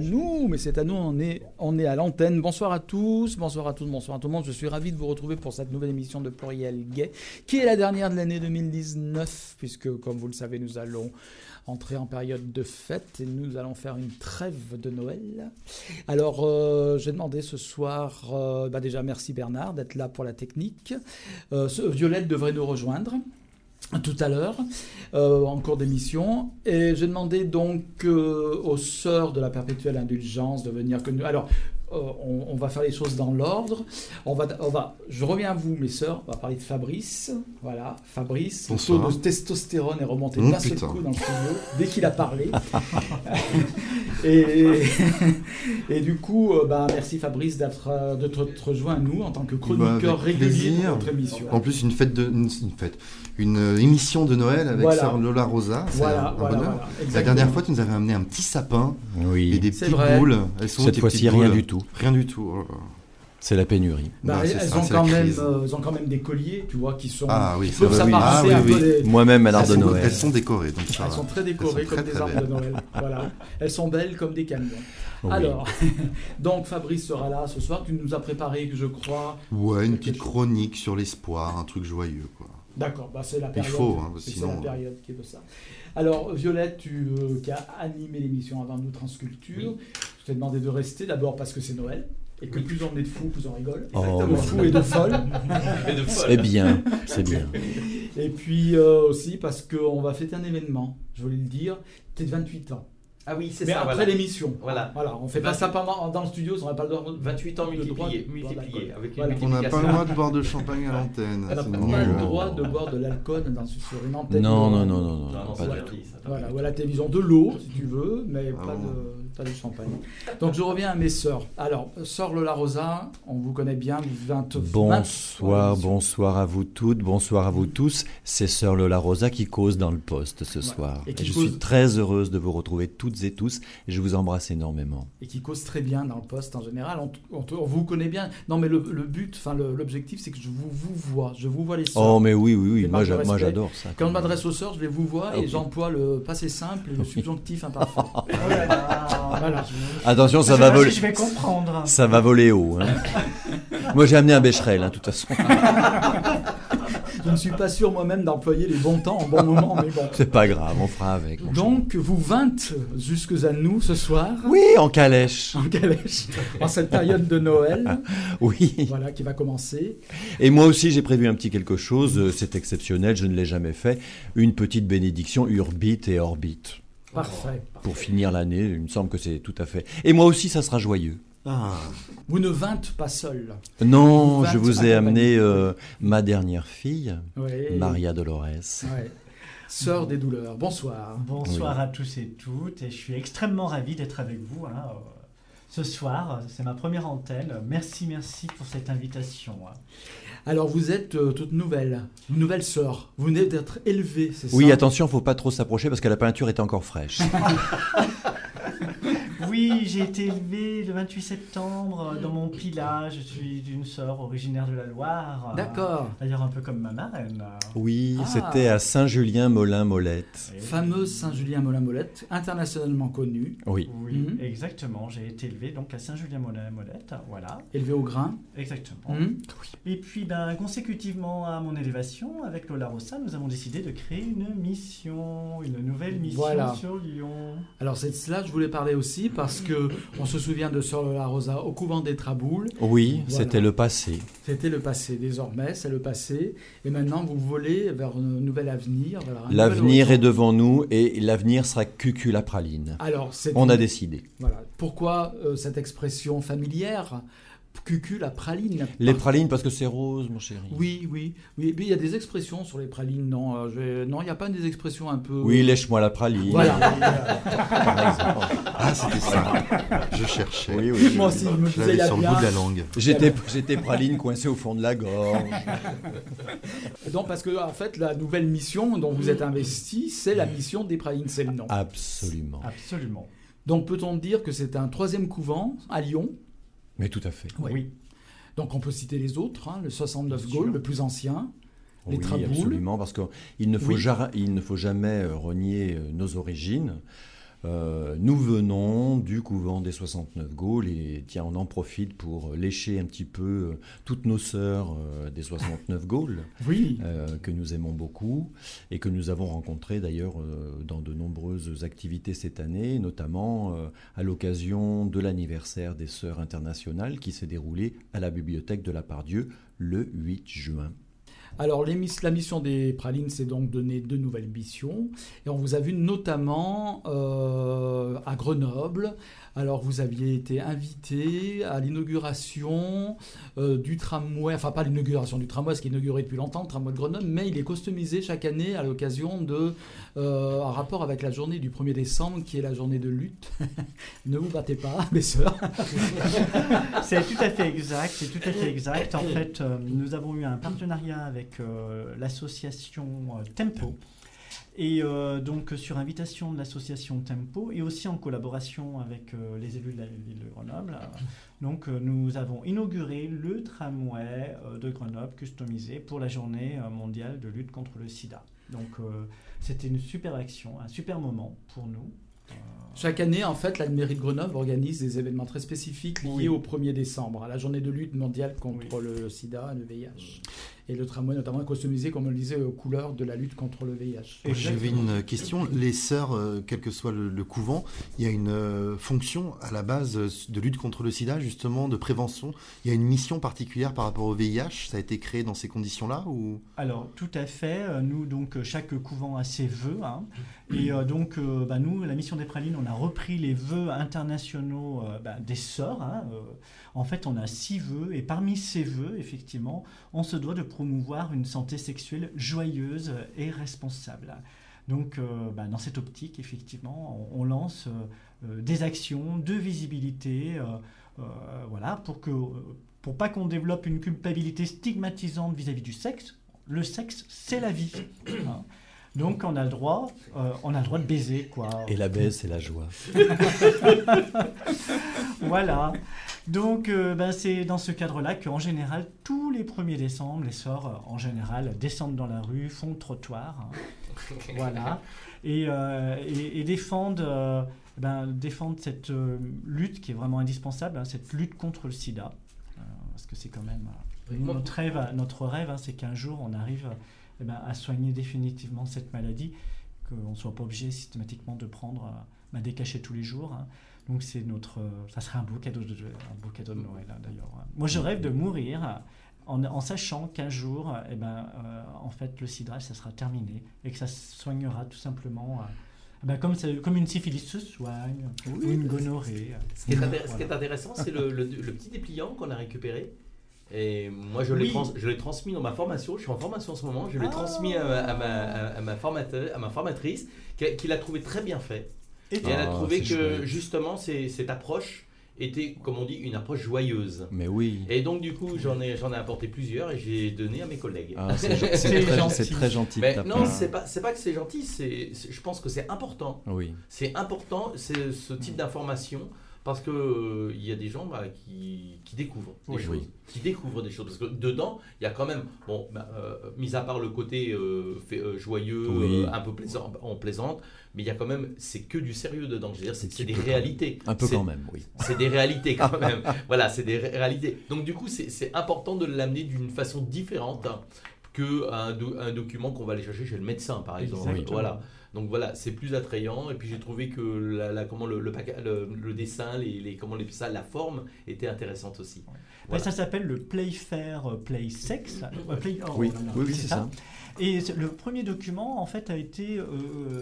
Nous, mais c'est à nous, on est, à l'antenne. Bonsoir à tous, bonsoir à tous, bonsoir à tout le monde. Je suis ravi de vous retrouver pour cette nouvelle émission de Pluriel Gay, qui est la dernière de l'année 2019, puisque, comme vous le savez, nous allons entrer en période de fête et nous allons faire une trêve de Noël. Alors, euh, j'ai demandé ce soir, euh, bah déjà merci Bernard d'être là pour la technique. Euh, Violette devrait nous rejoindre tout à l'heure euh, en cours d'émission. Et j'ai demandé donc euh, aux sœurs de la perpétuelle indulgence de venir que alors on, on va faire les choses dans l'ordre. On va on va je reviens à vous mes sœurs. On va parler de Fabrice. Voilà Fabrice. Le taux de testostérone est remonté Mmh, d'un seul coup dans le studio dès qu'il a parlé. Et, et du coup euh, bah, merci Fabrice d'être euh, de te rejoint à nous en tant que chroniqueur Bah, régulier de notre émission. En plus, une fête de, une, une fête, une euh, émission de Noël avec Voilà. sœur Lola Rosa. Voilà un voilà, bonheur. voilà, La dernière fois, tu nous avais amené un petit sapin et Oui, des C'est petites vrai. boules. Elles sont cette fois-ci rien du tout. Rien du tout. oh là là. C'est la pénurie. Bah, Bah, elles, c'est elles ça, ont quand la même, euh, elles ont quand même des colliers, tu vois, qui sont. Ah oui, ça va, oui. Ah un oui, peu oui. des- Moi-même à l'art de sont, Noël. elles sont décorées. Donc ça Elles va. sont très décorées sont comme très, des arbres de belles. Noël. Voilà. Elles sont belles comme des camions. Oui. Alors, donc Fabrice sera là ce soir. Tu nous as préparé, je crois. Ouais, une petite chronique sur l'espoir, un truc joyeux. Quoi. D'accord, bah c'est la période. faut, hein, c'est sinon- la période qui veut ça. Alors, Violette, tu euh, qui as animé l'émission avant nous, Transculture, je t'ai demandé de rester d'abord parce que c'est Noël. Et que plus on est de fous, plus on rigole. Oh. De fous et de folles. De. C'est bien, c'est bien. Et puis euh, aussi parce qu'on va fêter un événement, je voulais le dire, peut-être 28 ans. Ah oui, c'est Mais ça. après voilà. l'émission. Voilà. Voilà, on fait pas ça pendant, dans le studio, on n'a pas le droit. 28 ans avec une Voilà. On n'a pas le droit de boire de champagne à l'antenne. On n'a pas le droit de boire de l'alcool dans- sur une antenne. Non, non, non, non, non, Non, pas du tout. Voilà, ou à la télévision de l'eau, si tu veux, mais Ah pas, bon. de, de champagne. Donc je reviens à mes sœurs. Alors, sœur Lola Rosa, on vous connaît bien, vous 20, Bonsoir, bonsoir à vous toutes, bonsoir à vous tous. C'est Sœur Lola Rosa qui cause dans le poste ce soir. Et Et qui je cause- suis très heureuse de vous retrouver toutes et tous. Et je vous embrasse énormément. Et qui cause très bien dans le poste en général. On, on- on vous connaît bien. Non, mais le, le but, enfin l'objectif, c'est que je vous, vous vois. Je vous vois les sœurs. Oh, mais oui, oui, oui, moi j'adore ça. Quand je m'adresse aux sœurs, je les vous vois Ah, et oui. j'emploie le passé simple et le subjonctif imparfait. Oh là là. Voilà. Attention, ça va voler. si je vais comprendre. Ça va voler haut. hein. Moi j'ai amené un bécherel, hein, de toute façon. Je ne suis pas sûr moi-même d'employer les bons temps en bon moment, mais bon. C'est pas grave, on fera avec. Donc, vous 20 jusque à nous ce soir, Oui, en calèche. en calèche, en cette période de Noël, Oui. voilà, qui va commencer. Et moi aussi, j'ai prévu un petit quelque chose. euh, C'est exceptionnel, je ne l'ai jamais fait. Une petite bénédiction urbit et orbit. Parfait. Pour finir l'année, il me semble que c'est tout à fait. Et moi aussi, ça sera joyeux. Ah, Vous ne 20 pas seul. Non, je vous ai amené euh, ma dernière fille. Maria Dolores. Ouais. Sœur des douleurs. Bonsoir. Bonsoir à tous et toutes, et je suis extrêmement ravi d'être avec vous hein, euh, ce soir. C'est ma première antenne. Merci, merci pour cette invitation. Alors, vous êtes euh, toute nouvelle, une nouvelle sœur. Vous venez d'être élevée, c'est ça? Oui, attention, faut pas trop s'approcher parce que la peinture est encore fraîche. Oui, j'ai été élevé le 28 septembre dans mon Pila. Je suis d'une sœur originaire de la Loire. euh, D'accord. D'ailleurs, un peu comme ma marraine. Oui, Ah. c'était à Saint-Julien-Molin-Molette. Et- Fameuse Saint-Julien-Molin-Molette, internationalement connue, Oui. Oui, Mhm. exactement. J'ai été élevé donc à Saint-Julien-Molette. Voilà, élevée au grain. exactement. Mhm. Et puis, ben, consécutivement à mon élévation, avec Lola Rossa, nous avons décidé de créer une mission, une nouvelle mission Voilà. sur Lyon. Alors, c'est de cela que je voulais parler aussi, parce que on se souvient de Sœur Lola Rosa au couvent des Traboules. Oui, Voilà. c'était le passé. C'était le passé, désormais, c'est le passé. Et maintenant, vous volez vers un nouvel avenir. L'avenir est devant nous et l'avenir sera cucu la praline. Alors, On a décidé. Voilà. Pourquoi euh, cette expression familière? Cucu, la praline. Les Par- pralines parce que c'est rose, mon chéri. Oui, oui, oui. Mais il y a des expressions sur les pralines, non euh, je Non, il n'y a pas des expressions un peu. Oui, lèche-moi la praline. Voilà. ah c'était ça. Je cherchais. Oui, oui. Moi aussi, je me disais, sur le bout de la langue. J'étais, j'étais praline coincée au fond de la gorge. Donc, parce que, en fait, la nouvelle mission dont vous êtes investi, c'est la mission des pralines, c'est le nom. Absolument. Absolument. Donc, peut-on dire que c'est un troisième couvent à Lyon Mais tout à fait. Oui. Donc, on peut citer les autres, hein, le 69 Bien Gaulle, le plus ancien. Les oui, traboules. absolument, parce qu'il ne, faut Oui. jar- il ne faut jamais euh, renier euh, nos origines. Euh, nous venons du couvent des 69 Gaules et tiens, on en profite pour lécher un petit peu euh, toutes nos sœurs euh, des 69 Gaules. Oui. euh, que nous aimons beaucoup et que nous avons rencontré d'ailleurs dans de nombreuses activités cette année, notamment à l'occasion de l'anniversaire des Sœurs internationales qui s'est déroulé à la bibliothèque de la Pardieu le 8 juin. Alors, la mission des pralines, c'est donc donner de nouvelles missions. Et on vous a vu notamment euh, à Grenoble. Alors, vous aviez été invité à l'inauguration euh, du tramway, enfin pas l'inauguration du tramway, ce qui est inauguré depuis longtemps, le tramway de Grenoble, mais il est customisé chaque année à l'occasion de, euh, en rapport avec la journée du 1er décembre, qui est la journée de lutte. ne vous battez pas, mes sœurs. C'est tout à fait exact. C'est tout à fait exact. En fait, nous avons eu un partenariat avec euh, l'association euh, Tempo. Et euh, donc, sur invitation de l'association Tempo et aussi en collaboration avec les élus de la ville de Grenoble, donc, nous avons inauguré le tramway de Grenoble customisé pour la journée mondiale de lutte contre le sida. Donc, c'était une super action, un super moment pour nous. Chaque année, en fait, la mairie de Grenoble organise des événements très spécifiques liés Oui. au 1er décembre, à la journée de lutte mondiale contre Oui. le sida le VIH. Et le tramway notamment est customisé, comme on le disait, aux couleurs de la lutte contre le VIH. J'avais une question. Les sœurs, euh, quel que soit le, le couvent, il y a une euh, fonction à la base euh, de lutte contre le sida, justement, de prévention. Il y a une mission particulière par rapport au VIH. Ça a été créé dans ces conditions-là ou? Alors, tout à fait. Euh, Nous, donc, euh, chaque couvent a ses vœux. hein. Et euh, donc, euh, bah, nous, la mission des pralines, on a repris les vœux internationaux euh, bah, des sœurs. hein. Euh, en fait, on a six vœux. Et parmi ces vœux, effectivement, on se doit de promouvoir une santé sexuelle joyeuse et responsable. Donc, euh, bah, dans cette optique, effectivement, on, lance euh, euh, des actions de visibilité, voilà, pour que, pas qu'on développe une culpabilité stigmatisante vis-à-vis du sexe. Le sexe, c'est la vie. hein. Donc, on a le droit, euh, on a le droit de baiser, quoi. Et la baisse, c'est la joie. Voilà. Donc, euh, ben, c'est dans ce cadre-là qu'en général, tous les 1er décembre, les sœurs, euh, en général, descendent dans la rue, font le trottoir. hein. voilà. Et, euh, et- et défendent, euh, ben, défendent cette euh, lutte qui est vraiment indispensable, hein, cette lutte contre le sida. Euh, parce que c'est quand même. euh, notre rêve, notre rêve hein, c'est qu'un jour, on arrive eh ben, à soigner définitivement cette maladie, qu'on ne soit pas obligé systématiquement de prendre euh, ben, des cachets tous les jours. hein. Donc c'est notre, euh, ça serait un beau cadeau de, un beau cadeau de Noël hein, d'ailleurs. Moi je rêve de mourir euh, en, en sachant qu'un jour, eh ben, euh, en fait le sida ça sera terminé et que ça se soignera tout simplement. euh, eh ben, comme, comme une syphilis se soigne, ou une gonorrhée. Ce qui est, Voilà. intéressant, c'est le, le- le petit dépliant qu'on a récupéré. Et moi, je l'ai Oui. trans- transmis dans ma formation. Je suis en formation en ce moment. Je l'ai Ah. transmis à, à ma, à- à ma formateur, à ma formatrice, qui, qui l'a trouvé très bien fait. Et Et elle a Ah, trouvé que justement, cette approche était, comme on dit, une approche joyeuse. Mais oui. Et donc, du coup, j'en ai, j'en ai apporté plusieurs et j'ai donné à mes collègues. Ah, c'est très, gentil. très gentil Mais non, c'est pas, c'est pas que c'est gentil. C'est- je pense que c'est important. Oui. C'est important, c'est ce type d'information, parce que euh, y a des gens bah, qui, qui découvrent des Oui. choses, Oui. qui découvrent des choses. Parce que dedans, il y a quand même, bon, bah, euh, mis à part le côté euh, fait- euh, joyeux, Oui. un peu plaisant, on plaisante, mais il y a quand même, c'est que du sérieux dedans. C'est, des réalités. Un peu quand même, oui. c'est des réalités quand même. voilà, c'est des ré- réalités. Donc du coup, c'est important de l'amener d'une façon différente hein, que un, do- un document qu'on va aller chercher chez le médecin, par exemple. Exactement. Voilà. Donc voilà, c'est plus attrayant. Et puis j'ai trouvé que la, la- comment le, le, paca- le- le dessin, les, les- comment les, ça, la forme était intéressante aussi. Voilà. Ça s'appelle le Playfair euh, Play Sex. Euh, Play- oh, Oui, oui, oui, c'est ça. Et c'est- le premier document, en fait, a été euh,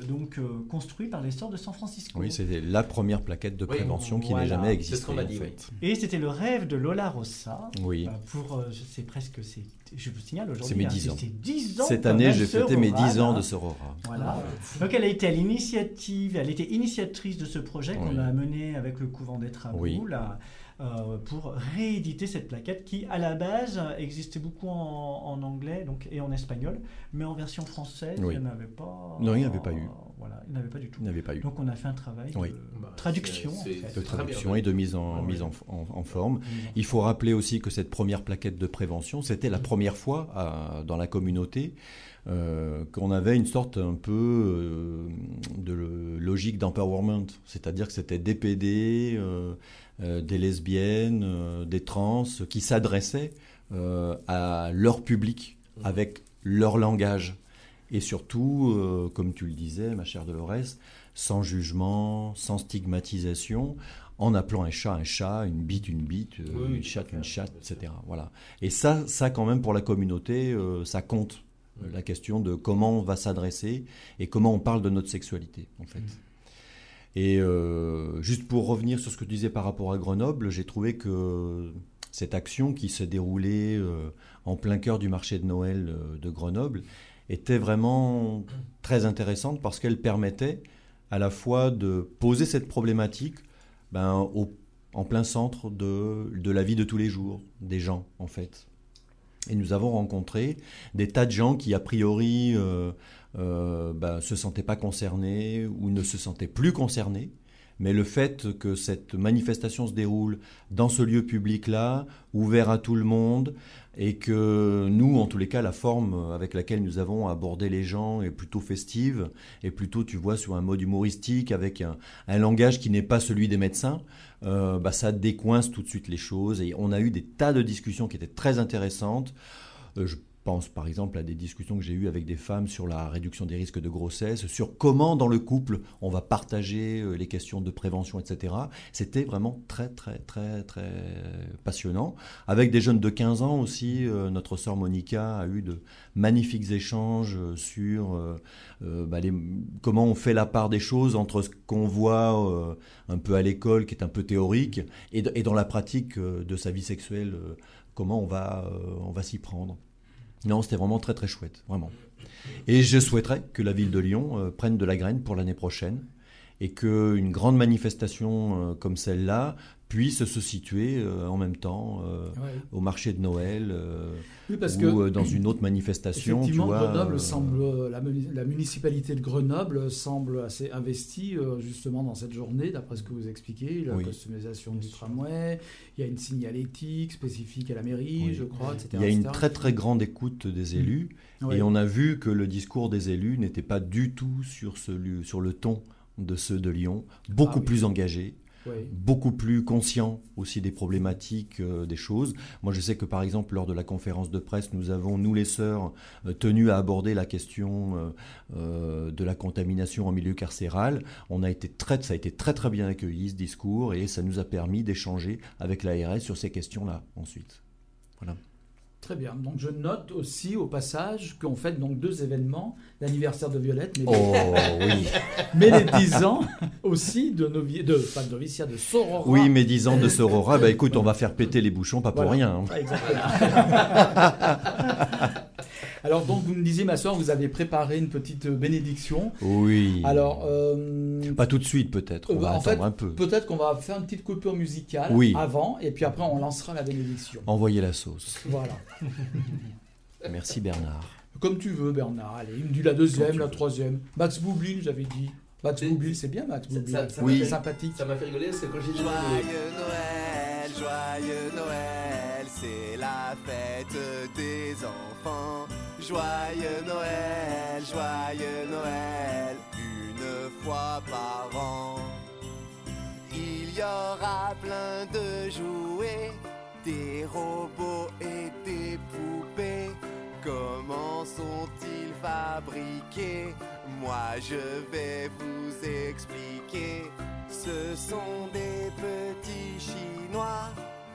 donc euh, construit par les sœurs de San Francisco. Oui, c'était la première plaquette de Oui, prévention qui voilà. n'a jamais C'est existé. ce qu'on m'a dit, en fait. Et c'était le rêve de Lola Rossa. Oui. euh, pour, euh, c'est presque, c'est, je vous signale aujourd'hui, C'est mes hein, 10 ans. c'est 10 ans. Cette année, j'ai fêté mes Aurane, 10 ans hein. de Sorora. Voilà. Donc elle a été à l'initiative, elle était initiatrice de ce projet qu'on Oui. a mené avec le couvent des Travaux Oui. là, euh, pour rééditer cette plaquette qui, à la base, existait beaucoup en, en anglais donc, et en espagnol, mais en version française, Oui. il n'y en avait pas. Non, il n'y en avait pas eu. Voilà, il n'y en avait pas du tout. Il n'avait pas eu Donc on a fait un travail Oui. de Bah, traduction. en fait. de et de mise en, Ouais. mise en, en- en forme. Il faut rappeler aussi que cette première plaquette de prévention, c'était la première fois à- dans la communauté euh, qu'on avait une sorte un peu euh, de logique d'empowerment, c'est-à-dire que c'était des PD, euh, euh, des lesbiennes, euh, des trans qui s'adressaient euh, à leur public avec leur langage. Et surtout, euh, comme tu le disais, ma chère Dolores, sans jugement, sans stigmatisation, en appelant un chat un chat, une bite une bite, euh, Oui, une chatte une chatte, etc. Voilà. Et ça, ça quand même pour la communauté, euh, ça compte. Mm. La question de comment on va s'adresser et comment on parle de notre sexualité, en fait. Et euh, juste pour revenir sur ce que tu disais par rapport à Grenoble, j'ai trouvé que cette action qui se déroulait en plein cœur du marché de Noël de Grenoble était vraiment très intéressante parce qu'elle permettait à la fois de poser cette problématique ben, en plein centre de, la vie de tous les jours des gens, en fait. Et nous avons rencontré des tas de gens qui, a priori, euh, euh, ben, se sentaient pas concernés ou ne se sentaient plus concernés. Mais le fait que cette manifestation se déroule dans ce lieu public-là, ouvert à tout le monde, et que nous, en tous les cas, la forme avec laquelle nous avons abordé les gens est plutôt festive, et plutôt, tu vois, sur un mode humoristique, avec un, un langage qui n'est pas celui des médecins, euh, bah, ça décoince tout de suite les choses. Et on a eu des tas de discussions qui étaient très intéressantes. Euh, pense par exemple à des discussions que j'ai eues avec des femmes sur la réduction des risques de grossesse, sur comment dans le couple on va partager euh, les questions de prévention, etc. C'était vraiment très très très très passionnant. Avec des jeunes de 15 ans aussi, euh, notre sœur Monica a eu de magnifiques échanges euh, sur bah, comment on fait la part des choses entre ce qu'on voit un peu à l'école, qui est un peu théorique, et, dans la pratique de sa vie sexuelle, comment on va, on va s'y prendre. Non, c'était vraiment très très chouette, vraiment. Et je souhaiterais que la ville de Lyon euh, prenne de la graine pour l'année prochaine et qu'une grande manifestation euh, comme celle-là puisse se situer euh, en même temps euh, Ouais. au marché de Noël euh, Oui, parce ou que dans une autre manifestation. tu Effectivement, vois, Grenoble semble, la, muni- la municipalité de Grenoble semble assez investie justement dans cette journée, d'après ce que vous expliquez, la Oui. customisation du tramway, il y a une signalétique spécifique à la mairie, Oui. je crois, etc. Il y a une très très grande écoute des élus Ouais. et on a vu que le discours des élus n'était pas du tout sur, le ton de ceux de Lyon, beaucoup Ah oui. plus engagés, Beaucoup plus conscients aussi des problématiques euh, des choses. Moi je sais que par exemple lors de la conférence de presse, nous avons, nous les sœurs, euh, tenu à aborder la question euh, de la contamination en milieu carcéral. On a été très, ça a été très très bien accueilli ce discours et ça nous a permis d'échanger avec l'ARS sur ces questions-là ensuite. Voilà. Très bien. Donc je note aussi au passage qu'on fait donc deux événements, l'anniversaire de Violette, mais, Oh oui. mais les 10 ans aussi de novi... de pas de noviciat, de Sorora. Oui, mais 10 ans de Sorora, bah écoute, on va faire péter les bouchons, pas pour Voilà. rien. hein. Exactement. Alors donc vous me disiez ma soeur, vous avez préparé une petite bénédiction. Oui. Alors euh, Pas tout de suite peut-être, on Euh, va en attendre fait, un peu. peut-être qu'on va faire une petite coupure musicale Oui. avant et puis après on lancera la bénédiction. Envoyez la sauce. Voilà. Merci Bernard. Comme tu veux Bernard. Allez, il me dit la deuxième, la veux. troisième. Max Boublil, j'avais dit. Max Boublil, c'est bien Max ça- Boublil. ça- ça Oui. C'est sympathique. Ça m'a fait rigoler parce que quand j'ai dit Joyeux Noël, joyeux Noël, c'est la fête des enfants. Joyeux Noël, joyeux Noël, une fois par an. Il y aura plein de jouets, des robots et des poupées. Comment sont-ils fabriqués? Moi je vais vous expliquer. Ce sont des petits Chinois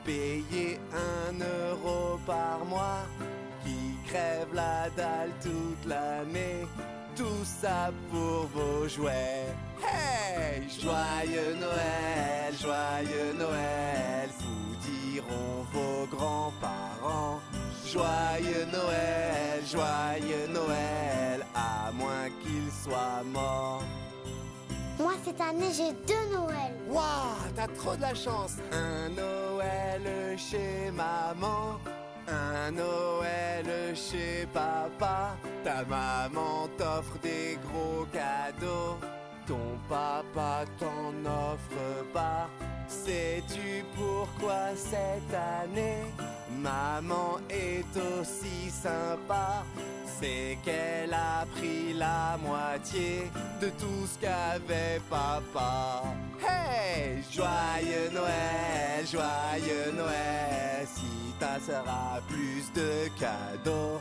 payés un euro par mois qui crèvent la dalle toute l'année. Tout ça pour vos jouets. Hey! Joyeux Noël, joyeux Noël, vous diront vos grands-parents. Joyeux Noël, joyeux Noël, à moins qu'ils soient morts. Moi, cette année, j'ai deux Noëls. Waouh, t'as trop de la chance. Un Noël chez maman, un Noël chez papa. Ta maman t'offre des gros cadeaux, ton papa t'en offre pas. Sais-tu pourquoi cette année maman est aussi sympa? C'est qu'elle a pris la moitié de tout ce qu'avait papa. Hey, joyeux Noël, joyeux Noël, ta sœur a plus de cadeaux.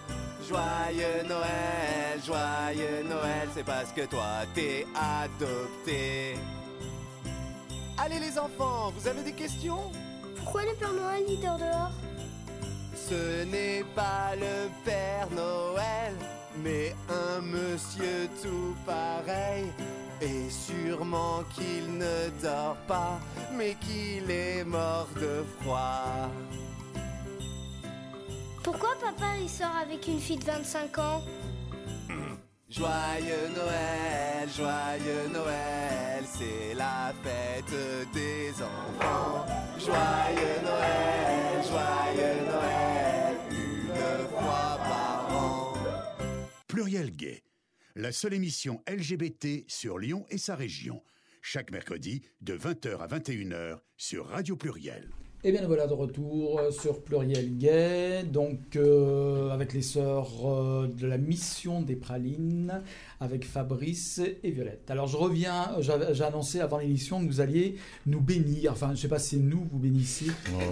Joyeux Noël, joyeux Noël, c'est parce que toi t'es adopté. Allez les enfants, vous avez des questions? Pourquoi le Père Noël il dort dehors? Ce n'est pas le Père Noël, mais un monsieur tout pareil. Et sûrement qu'il ne dort pas, mais qu'il est mort de froid. Pourquoi papa il sort avec une fille de 25 ans Joyeux Noël, joyeux Noël, c'est la fête des enfants. Joyeux Noël, joyeux Noël, une fois par an. Pluriel Gay, la seule émission LGBT sur Lyon et sa région. Chaque mercredi de 20h à 21h sur Radio Pluriel. Et bien nous voilà de retour euh, sur Pluriel Gay, donc euh, avec les sœurs euh, de la mission des pralines, avec Fabrice et Violette. Alors je reviens, j'ai annoncé avant l'émission que vous alliez nous bénir, enfin je ne sais pas si c'est nous vous bénissez,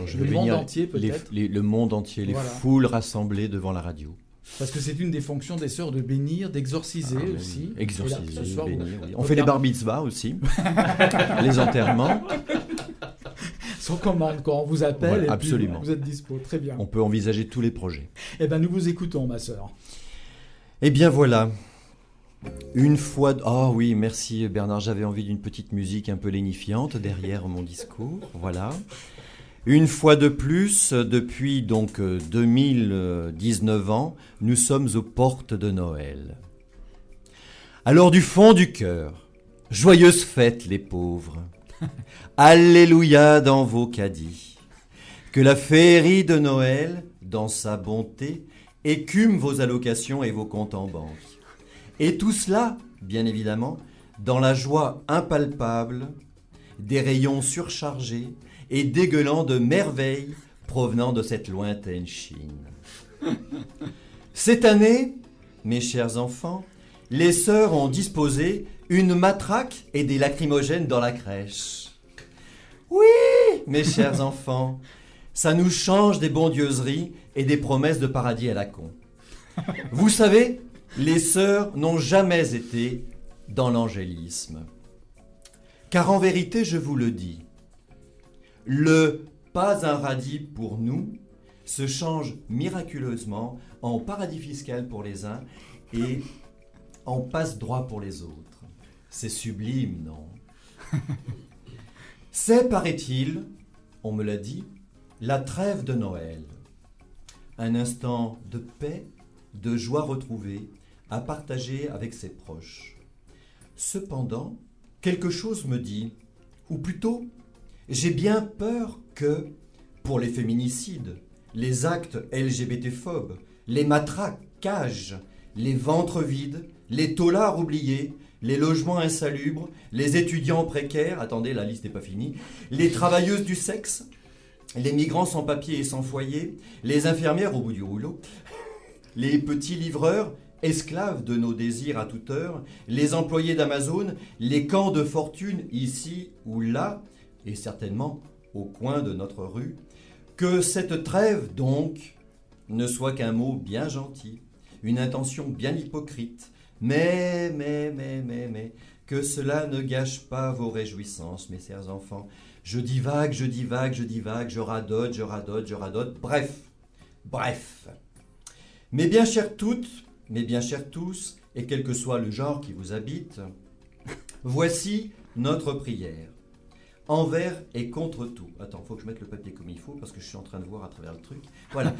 je Le monde entier, les- peut-être. les- le monde entier, les foules rassemblées devant la radio. Parce que c'est une des fonctions des sœurs de bénir, d'exorciser Ah, aussi. Exorciser, là, vous- oui. On fait les bar mitzvahs aussi, les enterrements. Sans commande, quand on vous appelle, Voilà, et puis absolument. vous êtes dispo. Très bien. On peut envisager tous les projets. Eh ben, nous vous écoutons, ma sœur. Eh bien voilà. Une fois. de- Oh oui, merci Bernard. J'avais envie d'une petite musique un peu lénifiante derrière mon discours. Voilà. Une fois de plus, depuis donc euh, 2019 ans, nous sommes aux portes de Noël. Alors du fond du cœur, joyeuse fête les pauvres. Alléluia dans vos caddies. Que la féerie de Noël, dans sa bonté, écume vos allocations et vos comptes en banque. Et tout cela, bien évidemment, dans la joie impalpable des rayons surchargés et dégueulant de merveilles provenant de cette lointaine Chine. Cette année, mes chers enfants, les sœurs ont disposé une matraque et des lacrymogènes dans la crèche. Oui, mes chers enfants, ça nous change des bondieuseries et des promesses de paradis à la con. Vous savez, les sœurs n'ont jamais été dans l'angélisme. Car en vérité, je vous le dis, le pas un radis pour nous se change miraculeusement en paradis fiscal pour les uns et en passe droit pour les autres. C'est sublime, non C'est, paraît-il, on me l'a dit, la trêve de Noël. Un instant de paix, de joie retrouvée, à partager avec ses proches. Cependant, quelque chose me dit, ou plutôt, j'ai bien peur que, pour les féminicides, les actes LGBT-phobes, les matraquages, les ventres vides, les taulards oubliés, les logements insalubres, les étudiants précaires, attendez, la liste n'est pas finie, les travailleuses du sexe, les migrants sans papier et sans foyer, les infirmières au bout du rouleau, les petits livreurs, esclaves de nos désirs à toute heure, les employés d'Amazon, les camps de fortune ici ou là, et certainement au coin de notre rue, que cette trêve donc ne soit qu'un mot bien gentil, une intention bien hypocrite, mais, mais, mais, mais, mais, que cela ne gâche pas vos réjouissances, mes chers enfants. Je divague, je divague, je divague, je radote, je radote, je radote, bref, bref. Mes bien chères toutes, mes bien chers tous, et quel que soit le genre qui vous habite, voici notre prière. Envers et contre tout. Attends, faut que je mette le papier comme il faut parce que je suis en train de voir à travers le truc. Voilà.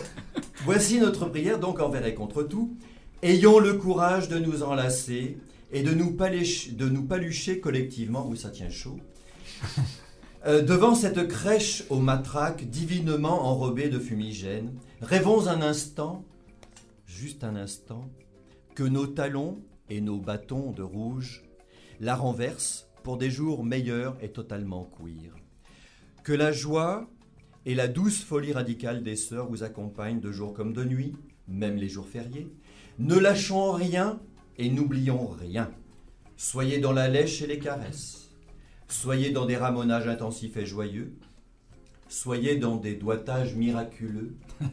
Voici notre prière donc envers et contre tout. Ayons le courage de nous enlacer et de nous, paléch- de nous palucher collectivement, où ça tient chaud, Euh, devant cette crèche aux matraques divinement enrobée de fumigène. Rêvons un instant, juste un instant, que nos talons et nos bâtons de rouge la renversent pour des jours meilleurs et totalement queer. Que la joie et la douce folie radicale des sœurs vous accompagnent de jour comme de nuit, même les jours fériés. Ne lâchons rien et n'oublions rien. Soyez dans la lèche et les caresses. Soyez dans des ramonages intensifs et joyeux. Soyez dans des doigtages miraculeux.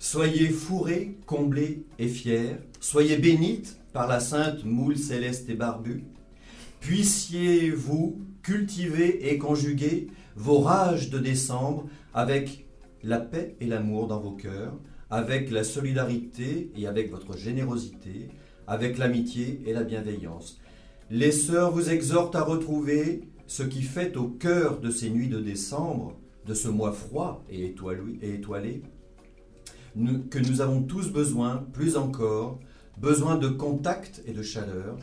Soyez fourrés, comblés et fiers. Soyez bénites par la sainte moule céleste et barbue. Puissiez-vous cultiver et conjuguer vos rages de décembre avec la paix et l'amour dans vos cœurs, avec la solidarité et avec votre générosité, avec l'amitié et la bienveillance. Les sœurs vous exhortent à retrouver ce qui fait au cœur de ces nuits de décembre, de ce mois froid et étoilé, que nous avons tous besoin, plus encore, besoin de contact et de chaleur,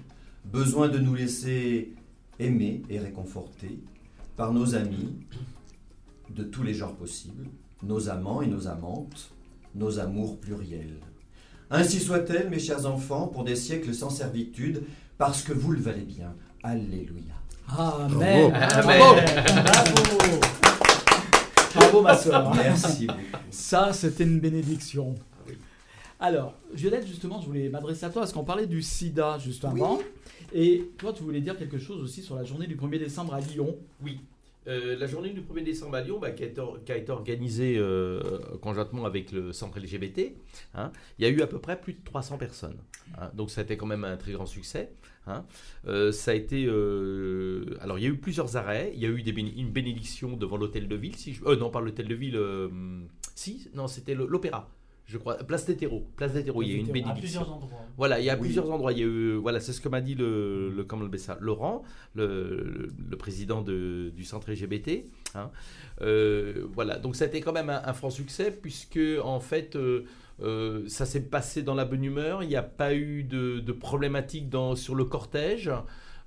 besoin de nous laisser aimer et réconforter par nos amis de tous les genres possibles, nos amants et nos amantes, nos amours pluriels. Ainsi soit-elle, mes chers enfants, pour des siècles sans servitude, parce que vous le valez bien. Alléluia. Amen. Amen. Bravo. Bravo, ma soeur. Merci beaucoup. Ça, c'était une bénédiction. Alors, Violette, justement, je voulais m'adresser à toi parce qu'on parlait du sida juste avant. Et toi, tu voulais dire quelque chose aussi sur la journée du 1er décembre à Lyon. Oui. Euh, la journée du 1er décembre à Lyon, bah, qui, a été, organisée euh, conjointement avec le centre LGBT, hein, il y a eu à peu près plus de 300 personnes. hein. donc ça a été quand même un très grand succès. hein. Euh, ça a été, alors il y a eu plusieurs arrêts. Il y a eu une bénédiction devant l'hôtel de ville. Si je, non, pas l'hôtel de ville. si, non, c'était l'opéra. Je crois, place des terreaux. Place des terreaux, il y a eu une À bénédiction. plusieurs endroits. Voilà, il y a Oui. plusieurs endroits. Il y a eu, voilà, c'est ce que m'a dit le, le, on appelle ça, Laurent, le, le- le président de- du centre LGBT. hein. Euh, voilà, donc ça a été quand même un, un franc succès puisque en fait, euh, euh, ça s'est passé dans la bonne humeur. Il n'y a pas eu de, de problématique dans, sur le cortège.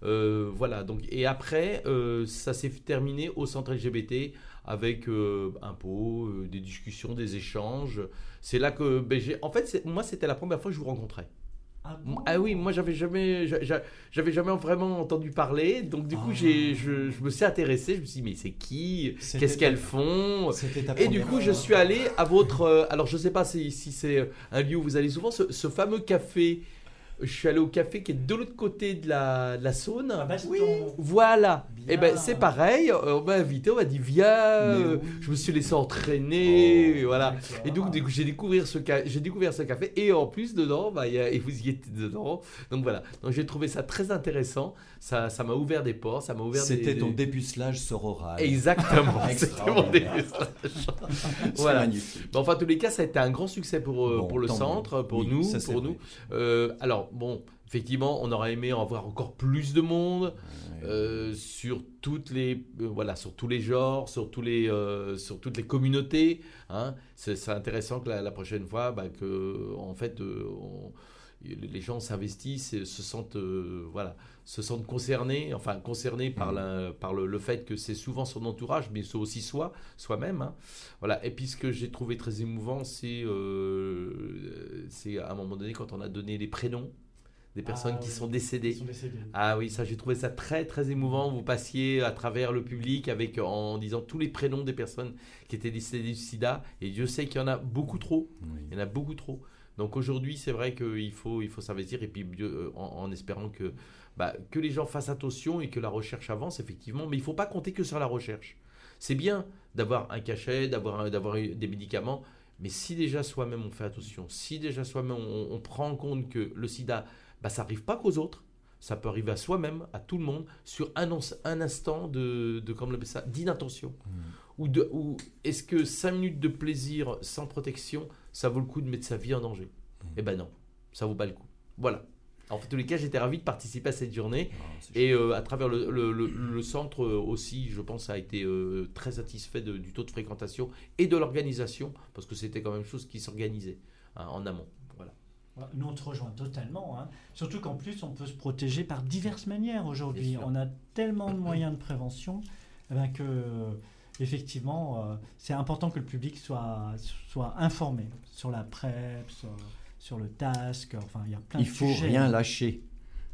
Voilà, donc et après, ça s'est terminé au centre LGBT avec euh, un pot, euh, des discussions, des échanges. C'est là que, ben, en fait, moi, c'était la première fois que je vous rencontrais. Ah, bon? Ah oui, moi j'avais jamais, j'a- j'a- j'avais jamais vraiment entendu parler, donc du coup Ah. j'ai, je, je me suis intéressé, je me suis dit mais c'est qui, qu'est-ce qu'elles font, et du coup je suis allé à votre, euh, alors je sais pas si, si c'est un lieu où vous allez souvent, ce, ce fameux café, je suis allé au café qui est de l'autre côté de la, de la Saône. Ah, Baston. Voilà. Bien. Et ben c'est pareil. euh, On m'a invité, on m'a dit viens. euh, oui. Je me suis laissé entraîner, Oh, voilà. Et donc, j'ai découvert ce j'ai découvert ce café et en plus dedans, bah, il y a- et vous y étiez dedans. Donc voilà. Donc j'ai trouvé ça très intéressant. Ça, ça m'a ouvert des portes, ça m'a ouvert. des- C'était ton des- dépucelage sororal. Exactement. C'était mon dépucelage. Voilà. magnifique. Bon, enfin, en tous les cas, ça a été un grand succès pour, euh, Bon, pour le mieux. centre, pour Oui, nous, pour nous. Euh, alors, bon, effectivement, on aurait aimé en avoir encore plus de monde. Ouais. Euh, sur toutes les euh, voilà sur tous les genres sur tous les euh, sur toutes les communautés hein. c'est intéressant que la, la prochaine fois bah, que en fait on- les gens s'investissent et se sentent voilà se sentent concernés enfin concernés par la par le, le fait que c'est souvent son entourage mais c'est aussi soi soi-même hein. voilà et puis ce que j'ai trouvé très émouvant c'est euh, c'est à un moment donné quand on a donné les prénoms des personnes Ah qui oui. sont décédées sont ah oui, ça j'ai trouvé ça très très émouvant. Vous passiez à travers le public avec en disant tous les prénoms des personnes qui étaient décédées du sida. Et Dieu sait qu'il y en a beaucoup trop. Oui. Il y en a beaucoup trop. Donc aujourd'hui, c'est vrai qu'il faut, il faut s'investir et puis en espérant que, bah, que les gens fassent attention et que la recherche avance effectivement. Mais il ne faut pas compter que sur la recherche. C'est bien d'avoir un cachet, d'avoir des médicaments. Mais si déjà soi-même on fait attention, si déjà soi-même on, on prend en compte que le sida, bah, ça n'arrive pas qu'aux autres, ça peut arriver à soi-même, à tout le monde, sur un, un instant de, appelle ça, d'inattention. Ou, de, ou est-ce que 5 minutes de plaisir sans protection, ça vaut le coup de mettre sa vie en danger? Eh ben non, ça vaut pas le coup. Voilà. En fait, tous les cas, j'étais ravi de participer à cette journée. Ah, Et euh, à travers le, le- le- le centre euh, aussi, je pense, a été euh, très satisfait de- du taux de fréquentation et de l'organisation, parce que c'était quand même chose qui s'organisait hein, en amont. Voilà. Nous, on te rejoint totalement. hein. Surtout qu'en plus, on peut se protéger par diverses manières aujourd'hui. On a tellement de moyens de prévention eh ben, que, effectivement, euh, c'est important que le public soit, soit informé sur la PrEP, sur, sur le. Enfin, il y a plein Il de faut sujets. rien lâcher.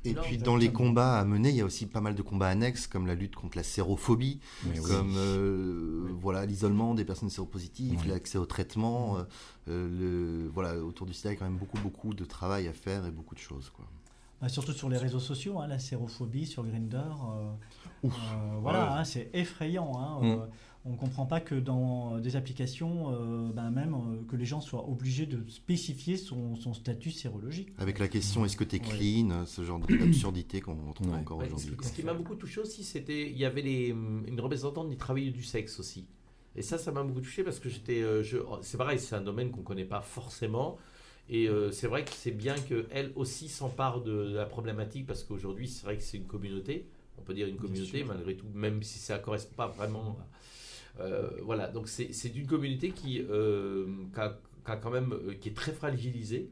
Et Non, puis dans les combats à mener, il y a aussi pas mal de combats annexes comme la lutte contre la sérophobie, Mais oui. comme euh, voilà l'isolement des personnes séropositives, Oui. l'accès au traitement. euh, euh, le, voilà, autour du sida, il y a quand même beaucoup beaucoup de travail à faire et beaucoup de choses. Quoi. Bah, surtout sur les réseaux sociaux, hein, la sérophobie sur Grinder. Ouf. voilà, Ouais. hein, c'est effrayant. hein, Mm. Euh, on ne comprend pas que dans des applications, euh, ben même euh, que les gens soient obligés de spécifier son, son statut sérologique. Avec la question est-ce que tu es Ouais. clean, ce genre d'absurdité qu'on retrouve Ouais. encore Ouais, aujourd'hui. ce, qui m'a beaucoup touché aussi, c'était il y avait les, hum, une représentante des travailleurs du sexe aussi. Et ça, ça m'a beaucoup touché parce que j'étais, euh, je- c'est pareil, c'est un domaine qu'on connaît pas forcément. Et euh, c'est vrai que c'est bien qu'elle aussi s'empare de, de la problématique parce qu'aujourd'hui, c'est vrai que c'est une communauté. On peut dire une communauté malgré tout, même si ça ne correspond pas vraiment. à- euh, voilà, donc c'est c'est une communauté qui, euh, a- quand même, euh, qui est très fragilisée.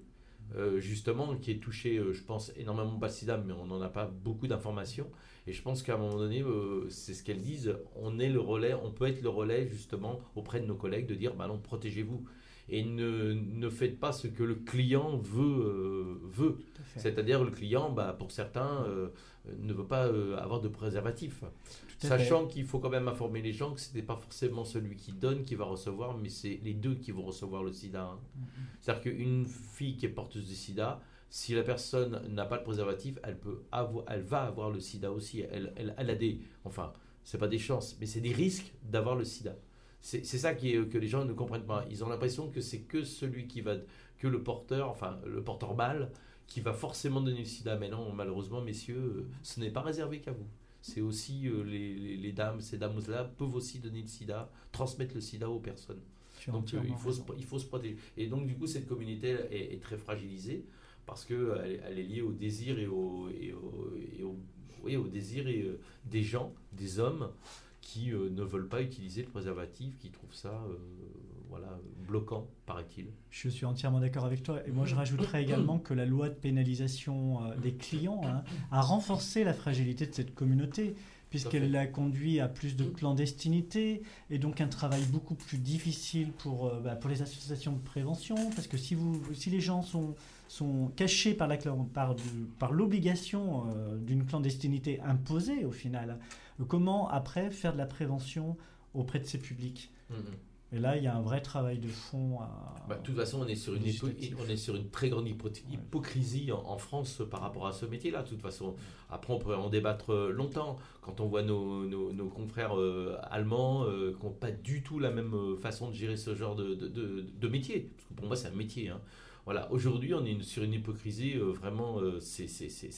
euh, justement, qui est touchée, euh, je pense, énormément par le sida, mais on n'en a pas beaucoup d'informations. Et je pense qu'à un moment donné, euh, c'est ce qu'elles disent, on est le relais, on peut être le relais justement auprès de nos collègues de dire, bah non, protégez-vous. Et ne, ne faites pas ce que le client veut. euh, veut. C'est-à-dire le client, bah, pour certains, euh, ne veut pas euh, avoir de préservatif. Sachant qu'il faut quand même informer les gens que ce n'est pas forcément celui qui donne qui va recevoir, mais c'est les deux qui vont recevoir le sida. hein. C'est-à-dire qu'une fille qui est porteuse de sida, si la personne n'a pas de préservatif, elle, peut avoir, elle va avoir le sida aussi. Elle, elle, elle a des. Enfin, c'est pas des chances, mais c'est des risques d'avoir le sida. C'est ça qui est, que les gens ne comprennent pas. Ils ont l'impression que c'est que celui qui va, que le porteur, enfin le porteur mâle, qui va forcément donner le sida. Mais non, malheureusement, messieurs, euh, ce n'est pas réservé qu'à vous. C'est aussi euh, les, les- les dames, ces dames-là peuvent aussi donner le sida, transmettre le sida aux personnes. Donc euh, il, faut se, il faut se protéger. Et donc du coup, cette communauté est, est très fragilisée parce qu'elle elle, elle est liée au désir et au, et au, et au- oui, au désir et, euh, des gens, des hommes qui euh, ne veulent pas utiliser le préservatif, qui trouvent ça euh, voilà, bloquant, paraît-il. Je suis entièrement d'accord avec toi. Et moi, je rajouterais également que la loi de pénalisation euh, des clients hein, a renforcé la fragilité de cette communauté, puisqu'elle l'a conduit à plus de clandestinité et donc un travail beaucoup plus difficile pour, euh, bah, pour les associations de prévention. Parce que si, vous, si les gens sont, sont cachés par cla- par, l'obligation euh, d'une clandestinité imposée, au final, comment après faire de la prévention auprès de ces publics? Mhm. Et là, il y a un vrai travail de fond à. Bah, de toute façon, on est sur une, on est sur une très grande hypo- hypocrisie en, en France par rapport à ce métier-là. De toute façon, après, on pourrait en débattre euh, longtemps. Quand on voit nos, nos- nos confrères euh, allemands euh, qui n'ont pas du tout la même façon de gérer ce genre de, de- de- de métier. Parce que pour moi, c'est un métier. hein. Voilà, aujourd'hui, on est sur une hypocrisie euh, vraiment, euh, c'est-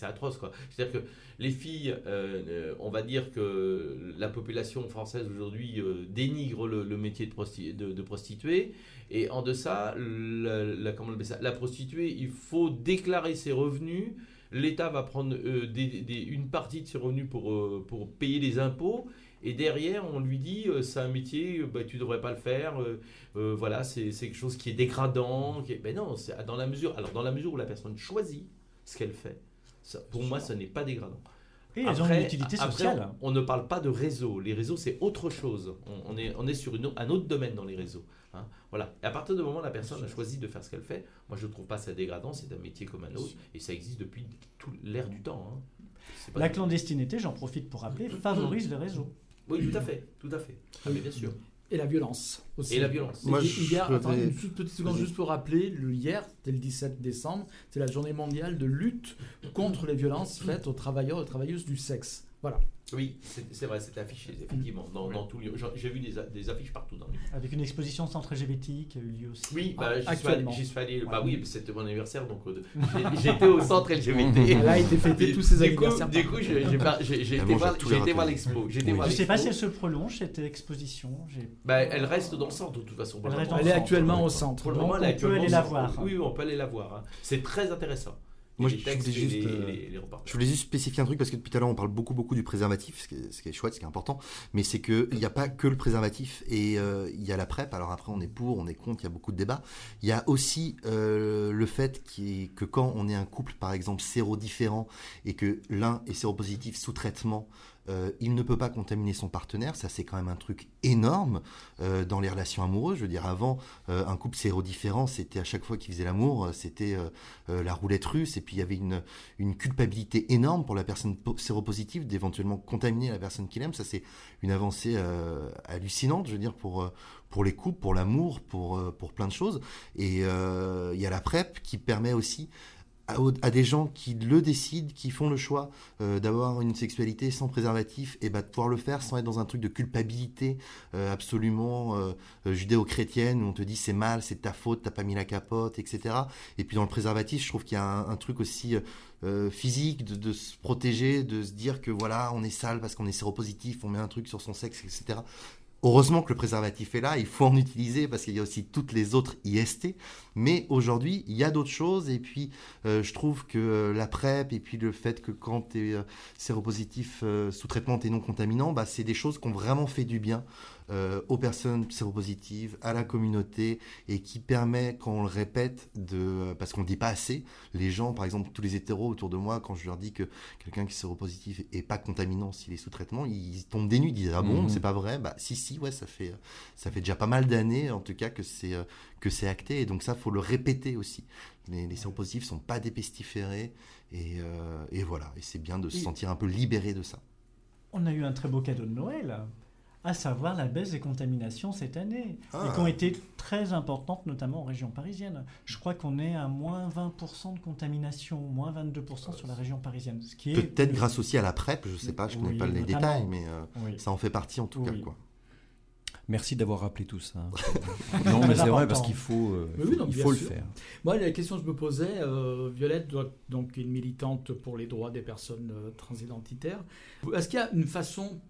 atroce. quoi. C'est-à-dire que les filles, euh, euh, on va dire que la population française aujourd'hui dénigre le, métier de, prosti- de- de prostituée. Et en deçà, la, ça, la prostituée, il faut déclarer ses revenus. L'État va prendre une partie de ses revenus pour, pour payer les impôts. Et derrière, on lui dit, euh, c'est un métier, euh, bah, tu devrais pas le faire. euh, voilà, c'est quelque chose qui est dégradant. Qui est... Ben non, dans la mesure. Alors, dans la mesure où la personne choisit ce qu'elle fait, ça, pour moi, ce n'est pas dégradant. Et une utilité après, sociale. on, on ne parle pas de réseau. Les réseaux, c'est autre chose. On, on est, on est sur une, un autre domaine dans les réseaux. hein. Voilà. Et à partir du moment où la personne a choisi de faire ce qu'elle fait, moi, je ne trouve pas ça dégradant. C'est un métier comme un autre. Et ça existe depuis tout l'ère du temps. hein. La clandestinité, j'en profite pour rappeler, favorise les réseaux. Oui, tout à fait. Tout à fait. Ah, mais bien sûr. Et la violence aussi. Et la violence. Moi, hier, attends, une toute petite seconde juste pour rappeler, le hier, c'était le 17 décembre, c'est la journée mondiale de lutte contre les violences faites aux travailleurs et travailleuses du sexe. Voilà. Oui, c'est vrai, c'est affiché, effectivement. Dans, dans tout Lyon. J'ai- vu des, affiches partout dans. Avec une exposition centre LGBT qui a eu lieu aussi. Oui, bah, Ah, j'y suis allé- actuellement. j'y suis allé. Bah Ouais. oui, c'était mon anniversaire, donc euh, j'étais au centre LGBT. Elle a été fêtée tous ses du coup, anniversaires. du coup, j'ai été voir l'expo. Oui. Je ne sais pas si elle se prolonge, cette exposition. Bah, elle reste dans le centre, de toute façon. Elle est actuellement au centre. Pour le moment, elle est on peut aller la voir. Oui, oui, on peut aller la voir. hein. C'est très intéressant. Moi, les je- textes voulais juste, les, euh, les- les reportages. Je voulais juste spécifier un truc parce que depuis tout à l'heure on parle beaucoup beaucoup du préservatif, ce qui est, ce qui est chouette, ce qui est important, mais c'est qu'il n'y a pas que le préservatif et euh, il y a la PrEP. Alors après on est pour, on est contre, il y a beaucoup de débats. Il y a aussi euh, le fait que quand on est un couple par exemple séro-différent et que l'un est séropositif sous traitement, euh, il ne peut pas contaminer son partenaire. Ça c'est quand même un truc énorme euh, dans les relations amoureuses. Je veux dire avant euh, un couple séro-différent c'était à chaque fois qu'ils faisaient l'amour, c'était la roulette russe et puis il y avait une une culpabilité énorme pour la personne po- séropositive d'éventuellement contaminer la personne qu'il aime. Ça, c'est une avancée hallucinante, je veux dire, pour, pour les couples, pour l'amour, pour, pour plein de choses. Et il y a la PrEP qui permet aussi à, des gens qui le décident, qui font le choix euh, d'avoir une sexualité sans préservatif, et bah, de pouvoir le faire sans être dans un truc de culpabilité euh, absolument euh, judéo-chrétienne où on te dit c'est mal, c'est ta faute, t'as pas mis la capote, etc. Et puis dans le préservatif, je trouve qu'il y a un, truc aussi physique de, de se protéger, de se dire que voilà, on est sale parce qu'on est séropositif, on met un truc sur son sexe, etc. Heureusement que le préservatif est là, il faut en utiliser parce qu'il y a aussi toutes les autres IST. Mais aujourd'hui, il y a d'autres choses. Et puis, euh, je trouve que euh, la PrEP et puis le fait que quand tu es séropositif euh, sous traitement, tu es non contaminant, bah, c'est des choses qui ont vraiment fait du bien euh, aux personnes séropositives, à la communauté et qui permet, quand on le répète, de, parce qu'on ne dit pas assez, les gens, par exemple, tous les hétéros autour de moi, quand je leur dis que quelqu'un qui est séropositif est pas contaminant s'il est sous traitement, ils tombent des nues, ils disent ah bon, Mhm. c'est pas vrai, bah si si ouais, ça fait ça fait déjà pas mal d'années en tout cas que c'est euh, que c'est acté et donc ça faut le répéter aussi. Les, les séropositifs sont pas dépestiférés et, euh, et voilà et c'est bien de se sentir un peu libéré de ça. On a eu un très beau cadeau de Noël à savoir la baisse des contaminations cette année, Ah. et qui ont été très importantes, notamment en région parisienne. Je crois qu'on est à moins 20% de contamination, moins 22% sur la région parisienne. Ce qui est Peut-être grâce aussi à la PrEP, je sais pas, je connais Oui, pas les notamment. détails, mais euh, Oui. ça en fait partie en tout Oui. cas. Quoi. Merci d'avoir rappelé tout ça. non, mais c'est vrai parce qu'il faut, euh, Mais oui, non, il faut le sûr. faire. Moi, la question que je me posais, euh, Violette, doit- donc une militante pour les droits des personnes euh, transidentitaires, est-ce qu'il y a une façon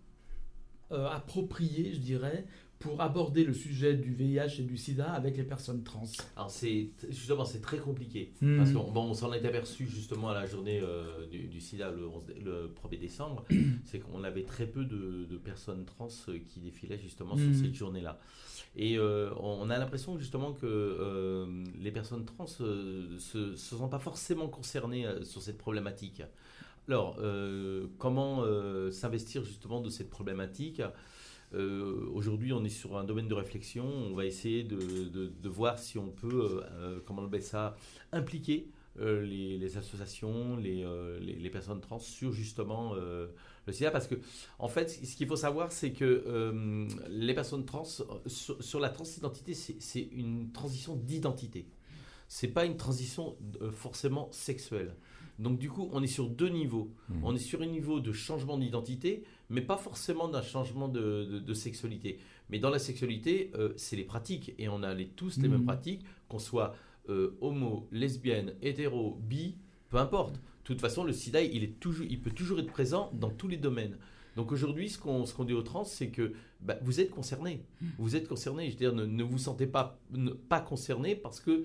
euh, appropriée, je dirais, pour aborder le sujet du VIH et du SIDA avec les personnes trans Alors c'est justement c'est très compliqué Mhm. parce qu'on bon, on s'en est aperçu justement à la journée euh, du, du SIDA le, 11 dé- le 1er décembre, c'est qu'on avait très peu de, de personnes trans euh, qui défilaient justement sur cette journée-là. Et euh, on a l'impression justement que euh, les personnes trans euh, se se sentent pas forcément concernées sur cette problématique. Alors, euh, comment euh, s'investir justement de cette problématique? Euh, Aujourd'hui, on est sur un domaine de réflexion. On va essayer de, voir si on peut, comment on appelle ça, impliquer les, associations, les, personnes trans sur justement le sida. Parce que, en fait, ce qu'il faut savoir, c'est que les personnes trans, sur, sur la transidentité, c'est une transition d'identité. C'est pas une transition forcément sexuelle. Donc du coup, on est sur deux niveaux. Mhm. On est sur un niveau de changement d'identité, mais pas forcément d'un changement de, de- de sexualité. Mais dans la sexualité, euh, c'est les pratiques. Et on a les, tous les Mhm. mêmes pratiques, qu'on soit euh, homo, lesbienne, hétéro, bi, peu importe. De toute façon, le sida, il, est toujours, il peut toujours être présent dans tous les domaines. Donc aujourd'hui, ce qu'on dit aux trans, c'est que bah, vous êtes concernés. Vous êtes concernés. Je veux dire, ne, ne vous sentez pas, ne- pas concernés parce que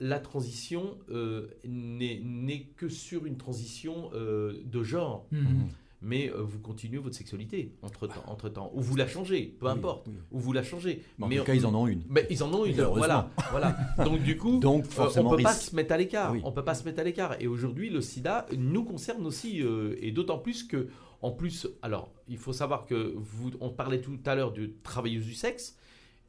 la transition euh, n'est que sur une transition euh, de genre. Mhm. Mais euh, vous continuez votre sexualité entre-temps. entre temps. Ou vous la changez, peu Oui, importe. oui. Ou vous la changez. Mais en tout cas, ils en ont une. mais ils en ont une, voilà, voilà. Donc du coup, Donc, euh, forcément, on peut pas se mettre à l'écart. Oui. On peut pas se mettre à l'écart. Et aujourd'hui, le SIDA nous concerne aussi, euh, et d'autant plus que, en plus, alors, il faut savoir que vous, on parlait tout à l'heure de travailleuses du sexe.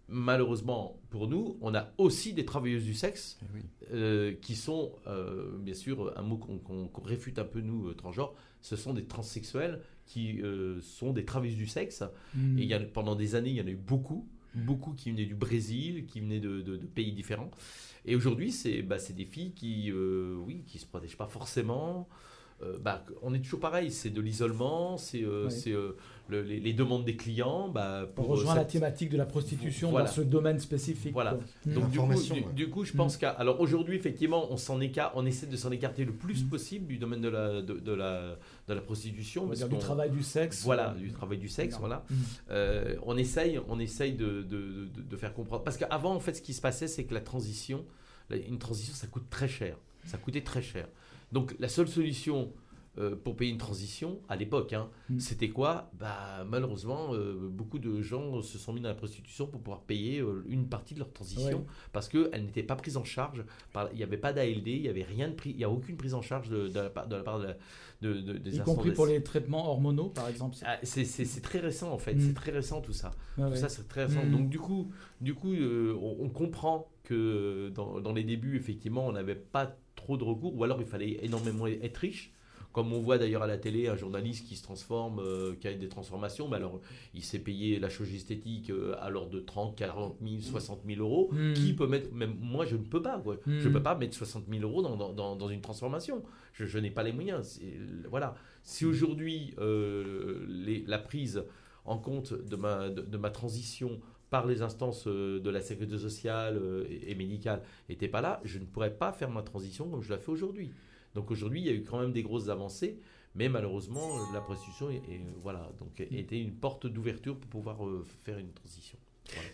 Malheureusement, pour nous, on a aussi des travailleuses du sexe Eh oui. euh, qui sont, euh, bien sûr, un mot qu'on réfute un peu nous, euh, transgenres, ce sont des transsexuels qui euh, sont des travailleuses du sexe. Mhm. Et il y a, pendant des années, il y en a eu beaucoup, beaucoup qui venaient du Brésil, qui venaient de, de- de pays différents. Et aujourd'hui, c'est bah, des filles qui, oui, qui se protègent pas forcément. Euh, bah, on est toujours pareil, c'est de l'isolement, c'est euh, euh, le- les, les demandes des clients. Bah, On pour, rejoint euh, la thématique de la prostitution Voilà. dans ce domaine spécifique. Voilà. Donc du coup, L'information, du, ouais. du coup, je pense qu'à alors aujourd'hui effectivement, on s'en écarte, on essaie de s'en écarter le plus possible du domaine de la de, de la de la prostitution. On va dire du travail du sexe. Voilà, du travail du sexe, voilà. Euh, on essaye, on essaye de, de- de- de faire comprendre. Parce qu'avant, en fait, ce qui se passait, c'est que la transition, une transition, ça coûte très cher. Ça coûtait très cher. Donc, la seule solution euh, pour payer une transition, à l'époque, hein, Mm. c'était quoi? Bah, Malheureusement, euh, beaucoup de gens se sont mis dans la prostitution pour pouvoir payer euh, une partie de leur transition Ouais. parce qu'elle n'était pas prise en charge. Par, il n'y avait pas d'ALD, il n'y avait rien de pris, il n'y a aucune prise en charge de, de la part de, la part de la- de- de- des Y compris pour les traitements hormonaux, par exemple. ah, c'est- très récent en fait, Mm. c'est très récent tout ça. Ouais, Tout ouais. ça c'est très récent. Mm. Donc du coup, du coup on, on comprend que dans, dans les débuts, effectivement, on n'avait pas trop de recours, ou alors il fallait énormément être riche. Comme on voit d'ailleurs à la télé, un journaliste qui se transforme, euh, qui a des transformations, mais alors il s'est payé la chirurgie esthétique euh, à l'ordre de 30, 40 000, 60 000 euros. Mm. Qui peut mettre, même moi je ne peux pas, quoi. je ne Mm. peux pas mettre 60 000 euros dans, dans- dans- une transformation. Je, je n'ai pas les moyens. Voilà. Si aujourd'hui euh, la prise en compte de ma, de, de ma transition par les instances euh, de la sécurité sociale euh, et, médicale n'était pas là, je ne pourrais pas faire ma transition comme je la fais aujourd'hui. Donc aujourd'hui, il y a eu quand même des grosses avancées, mais malheureusement, euh, la prostitution est, est- voilà, donc, était une porte d'ouverture pour pouvoir euh, faire une transition.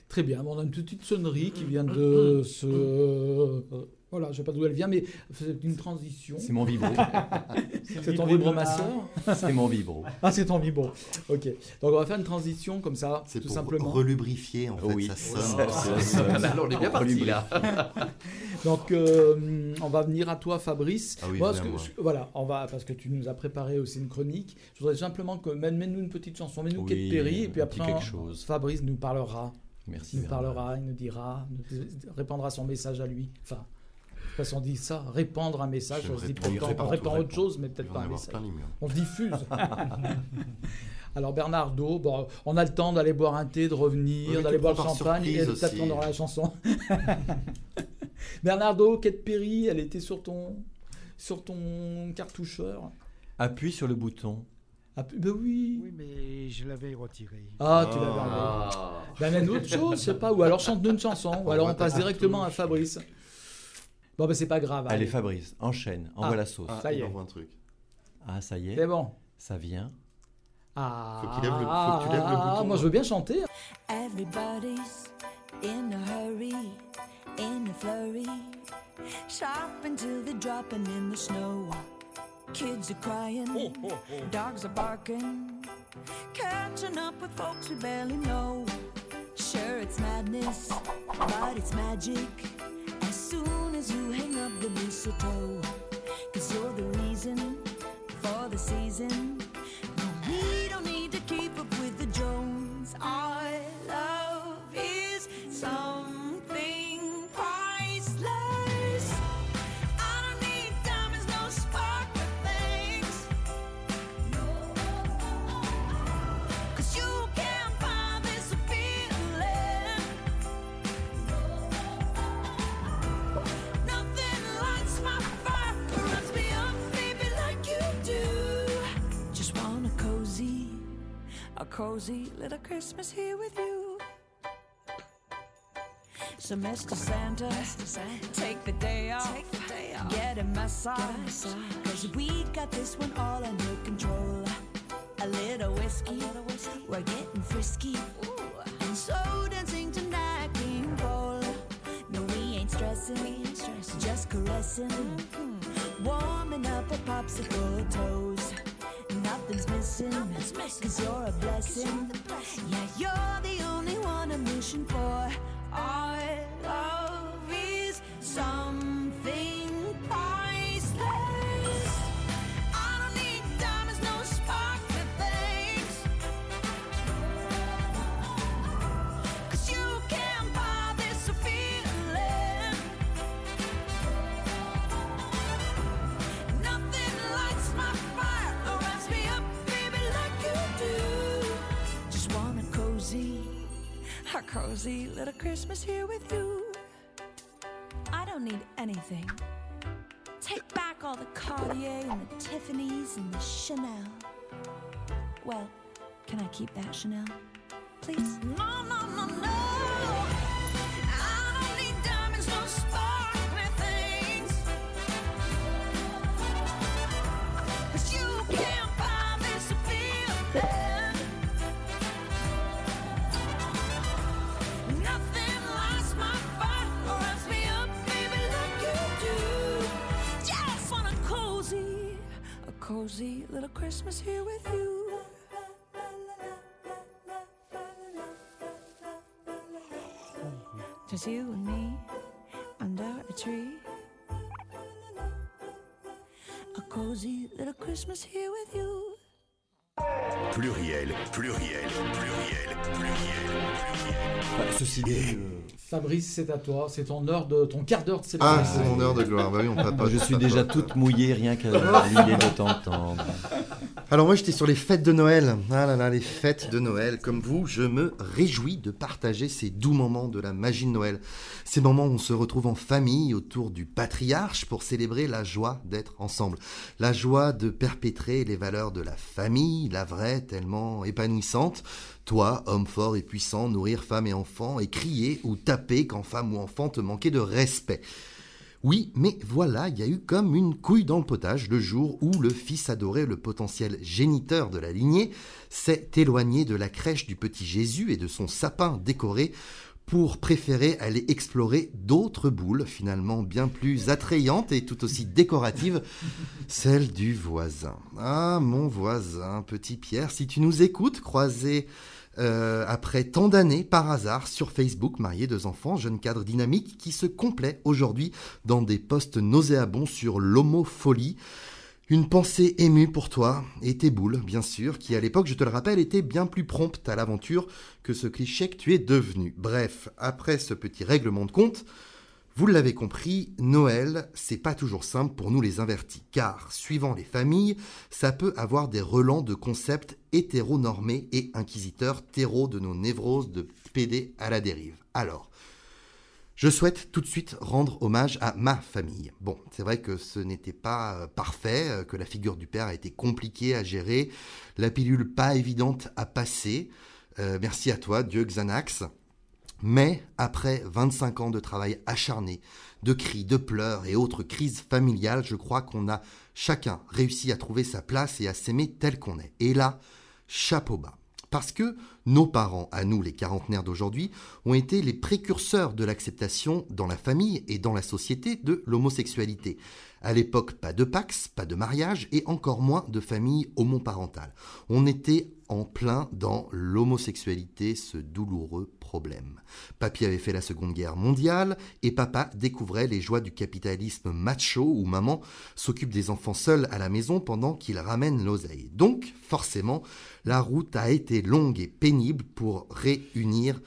Très bien. On a une petite sonnerie qui vient de se. Voilà, je ne sais pas d'où elle vient, mais c'est une transition. C'est mon vibro. C'est ton vibromasseur C'est mon vibro. Ah, c'est ton vibro. Ok. Donc, on va faire une transition comme ça, C'est tout pour simplement. relubrifier en fait, Oui. ça sonne. ça. Alors on est bien parti là. Donc, euh, on va venir à toi, Fabrice. Ah oui, Moi, que- voilà, on va parce que tu nous as préparé aussi une chronique. Je voudrais simplement que mène- mène-nous une petite chanson, mène-nous Oui, Kate Perry, et puis après, quelque on- chose. Fabrice nous parlera. Merci. Il nous parlera, il nous dira, nous répandra son message à lui. Enfin, je sais pas si on dit ça, répandre un message. On se dit répond, on répand autre chose, mais peut-être pas un message. plein les murs. On diffuse. Alors Bernardo, bon, on a le temps d'aller boire un thé, de revenir, Oui, d'aller boire le champagne et peut-être qu'on aura la chanson. Bernardo, Kate Perry, elle était sur ton, sur ton cartoucheur. Appuie sur le bouton. Ah, ben oui. Oui, mais je l'avais retiré. Ah, tu l'avais enlevé. Ah. Ben, même autre chose, je sais pas. Ou alors chante-nous une chanson. Ou alors on passe directement à Fabrice. Bon, ben c'est pas grave. Allez, allez. Fabrice, enchaîne, envoie Ah. la sauce. Ah, Ça y il est. envoie un truc. Ah, ça y est, C'est bon. ça vient. Ah, Faut qu'il lève le- faut que tu lèves le bouton. Moi, je veux bien chanter. Everybody's in a hurry, in a flurry. Shopping till they're dropping in the snow. Kids are crying, dogs are barking. Catching up with folks we barely know. Sure, it's madness, but it's magic. The mistletoe, cause you're the reason for the season. Cozy little Christmas here with you. So, Mr. Santa, take the day off, get a massage, cause we got this one all under control. A little whiskey, we're getting frisky, and so dancing tonight, King Cole. No, we ain't stressing, just caressing, mm-hmm. warming up our popsicle toes. Nothing's missing, cause you're a blessing. Yeah, you're the only one I'm wishing for. Our love is something cozy little Christmas here with you. I don't need anything. Take back all the Cartier and the Tiffany's and the Chanel. Well, can I keep that Chanel? Please? No, no, no, no. Cozy little Christmas here with you. Just you and me under a tree. A cozy little Christmas here with you. Pluriel, pluriel, pluriel, pluriel, pluriel. ceci dit, eh, euh, Fabrice, c'est à toi. C'est ton heure de ton quart d'heure de Ah, célébration. c'est mon heure de gloire. Bah oui, on peut pas. je suis déjà toute mouillée rien qu'à l'idée de t'entendre. Alors moi j'étais sur les fêtes de Noël. Ah là là, les fêtes de Noël. Comme vous, je me réjouis de partager ces doux moments de la magie de Noël. Ces moments où on se retrouve en famille autour du patriarche pour célébrer la joie d'être ensemble. La joie de perpétrer les valeurs de la famille, la vraie, tellement épanouissante. Toi, homme fort et puissant, nourrir femme et enfant et crier ou taper quand femme ou enfant te manquait de respect. Oui, mais voilà, il y a eu comme une couille dans le potage le jour où le fils adoré, le potentiel géniteur de la lignée, s'est éloigné de la crèche du petit Jésus et de son sapin décoré pour préférer aller explorer d'autres boules, finalement bien plus attrayantes et tout aussi décoratives, celles du voisin. Ah, mon voisin, petit Pierre, si tu nous écoutes, croisé euh, après tant d'années, par hasard, sur Facebook, marié, deux enfants, jeune cadre dynamique qui se complaît aujourd'hui dans des posts nauséabonds sur l'homopholie. Une pensée émue pour toi et tes boules, bien sûr, qui à l'époque, je te le rappelle, étaient bien plus promptes à l'aventure que ce cliché que tu es devenu. Bref, après ce petit règlement de compte, Vous l'avez compris, Noël, c'est pas toujours simple pour nous les invertis, car, suivant les familles, ça peut avoir des relents de concepts hétéronormés et inquisiteurs, terreaux de nos névroses de PD à la dérive. Alors, je souhaite tout de suite rendre hommage à ma famille. Bon, c'est vrai que ce n'était pas euh, parfait, euh, que la figure du père a été compliquée à gérer, la pilule pas évidente à passer. Euh, merci à toi, Dieu Xanax. Mais après 25 ans de travail acharné, de cris, de pleurs et autres crises familiales, je crois qu'on a chacun réussi à trouver sa place et à s'aimer tel qu'on est. Et là, chapeau bas. Parce que nos parents, à nous les quarantenaires d'aujourd'hui, ont été les précurseurs de l'acceptation dans la famille et dans la société de l'homosexualité. À l'époque, pas de pax, pas de mariage et encore moins de famille homoparentale. On était en plein dans l'homosexualité, ce douloureux problème. Papy avait fait la Seconde Guerre mondiale et papa découvrait les joies du capitalisme macho où maman s'occupe des enfants seuls à la maison pendant qu'il ramène l'oseille. Donc, forcément, la route a été longue et pénible pour réunir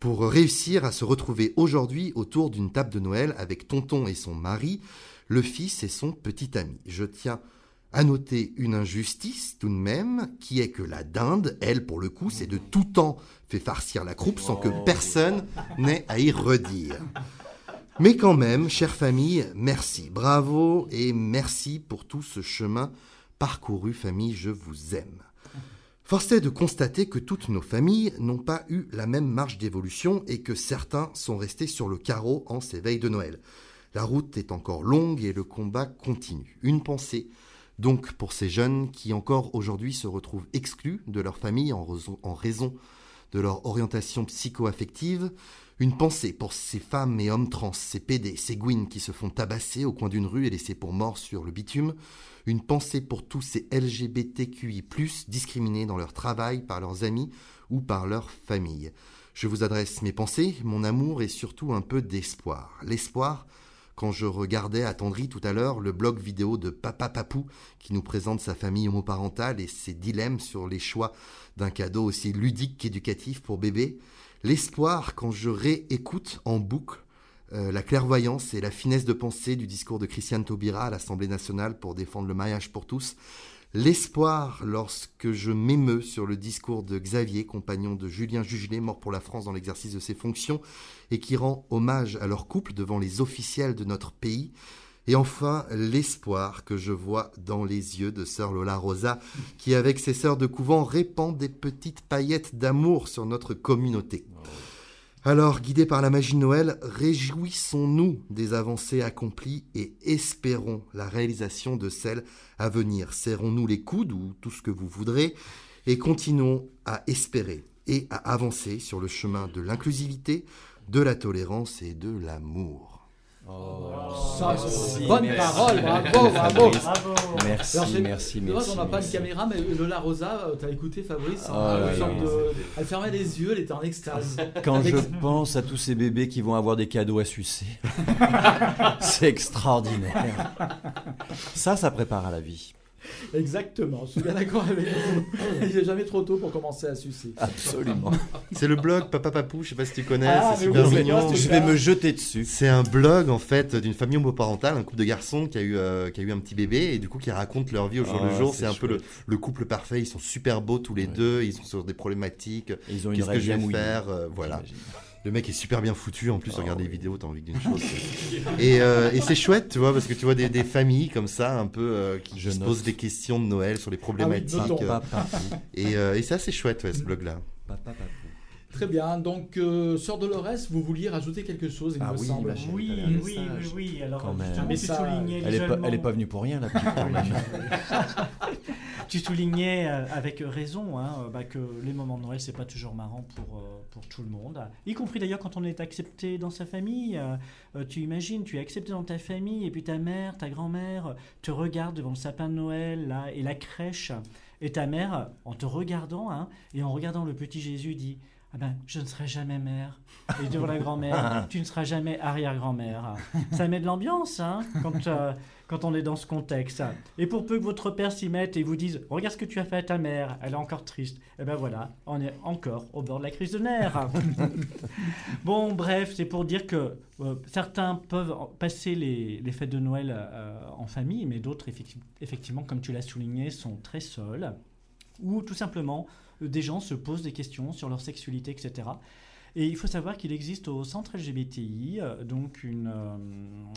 pour réussir à se retrouver aujourd'hui autour d'une table de Noël avec tonton et son mari, le fils et son petit ami. Je tiens à noter une injustice tout de même, qui est que la dinde, elle, pour le coup, c'est de tout temps fait farcir la croupe sans que personne n'ait à y redire. Mais quand même, chère famille, merci, bravo et merci pour tout ce chemin parcouru, famille, je vous aime. Force est de constater que toutes nos familles n'ont pas eu la même marge d'évolution et que certains sont restés sur le carreau en ces veilles de Noël. La route est encore longue et le combat continue. Une pensée donc pour ces jeunes qui encore aujourd'hui se retrouvent exclus de leur famille en raison, de leur orientation psycho-affective, une pensée pour ces femmes et hommes trans, ces PD, ces gouines qui se font tabasser au coin d'une rue et laisser pour morts sur le bitume, une pensée pour tous ces LGBTQI+, discriminés dans leur travail par leurs amis ou par leur famille. Je vous adresse mes pensées, mon amour et surtout un peu d'espoir. L'espoir quand je regardais attendri tout à l'heure le blog vidéo de Papa Papou qui nous présente sa famille homoparentale et ses dilemmes sur les choix d'un cadeau aussi ludique qu'éducatif pour bébé, l'espoir quand je réécoute en boucle euh, la clairvoyance et la finesse de pensée du discours de Christiane Taubira à l'Assemblée nationale pour défendre le mariage pour tous, l'espoir lorsque je m'émeus sur le discours de Xavier, compagnon de Julien Jugelet, mort pour la France dans l'exercice de ses fonctions, et qui rend hommage à leur couple devant les officiels de notre pays, et enfin, l'espoir que je vois dans les yeux de sœur Lola Rosa, qui avec ses sœurs de couvent répand des petites paillettes d'amour sur notre communauté. Alors, guidés par la magie Noël, réjouissons-nous des avancées accomplies et espérons la réalisation de celles à venir. Serrons-nous les coudes ou tout ce que vous voudrez et continuons à espérer et à avancer sur le chemin de l'inclusivité, de la tolérance et de l'amour. Ça, c'est Merci, une bonne merci. parole, bravo, bravo. Bravo. Merci, Alors, merci, merci. qu'on n'a pas de caméra, mais Lola Rosa, euh, t'as écouté Fabrice Oh hein, là là. de- Elle fermait les yeux, elle était en extase. Quand Avec- je pense à tous ces bébés qui vont avoir des cadeaux à sucer, c'est extraordinaire. Ça, ça prépare à la vie. Exactement, je suis bien d'accord avec vous. Il n'est jamais trop tôt pour commencer à sucer. Absolument. C'est le blog Papa Papou, je sais pas si tu connais, Ah, c'est super oui, mignon. Je vais me jeter dessus. C'est un blog en fait d'une famille homoparentale, un couple de garçons qui a eu euh, qui a eu un petit bébé et du coup qui raconte leur vie au jour Ah, le jour. c'est un peu le, couple parfait. Ils sont super beaux tous les Ouais. deux. Ils sont sur des problématiques. Ils ont une Qu'est-ce que je vais faire euh, Voilà. Le mec est super bien foutu. En plus, Oh, regarde les oui. vidéos, t'as envie d'une chose. et euh, et c'est chouette, tu vois, parce que tu vois des, des familles comme ça, un peu euh, qui Je se posent des questions de Noël sur les problématiques. notons. euh, et euh, et c'est assez chouette, ouais, ce blog-là. Très bien, donc euh, Sœur Dolores, vous vouliez rajouter quelque chose, il Ah me oui, semble. chérie. Oui, oui, oui, message. oui. Alors, Quand même. justement, tu soulignais Elle est, pas, elle est pas venue pour rien, la petite. Tu soulignais euh, avec raison hein, euh, bah, que les moments de Noël, c'est pas toujours marrant pour, euh, pour tout le monde. Y compris d'ailleurs quand on est accepté dans sa famille. Euh, euh, tu imagines, tu es accepté dans ta famille et puis ta mère, ta grand-mère euh, te regarde devant le sapin de Noël là, et la crèche. Et ta mère, en te regardant hein, et en regardant le petit Jésus, dit Ah ben, je ne serai jamais mère. Et devant la grand-mère, tu ne seras jamais arrière-grand-mère. Ça met de l'ambiance, hein, quand, euh, quand on est dans ce contexte. Et pour peu que votre père s'y mette et vous dise Regarde ce que tu as fait à ta mère, elle est encore triste. Et ben voilà, on est encore au bord de la crise de nerfs. bon, bref, c'est pour dire que euh, certains peuvent passer les, les fêtes de Noël euh, en famille, mais d'autres, effecti- effectivement, comme tu l'as souligné, sont très seuls. Ou tout simplement, des gens se posent des questions sur leur sexualité, etc. Et il faut savoir qu'il existe au centre LGBTI euh, donc une, euh,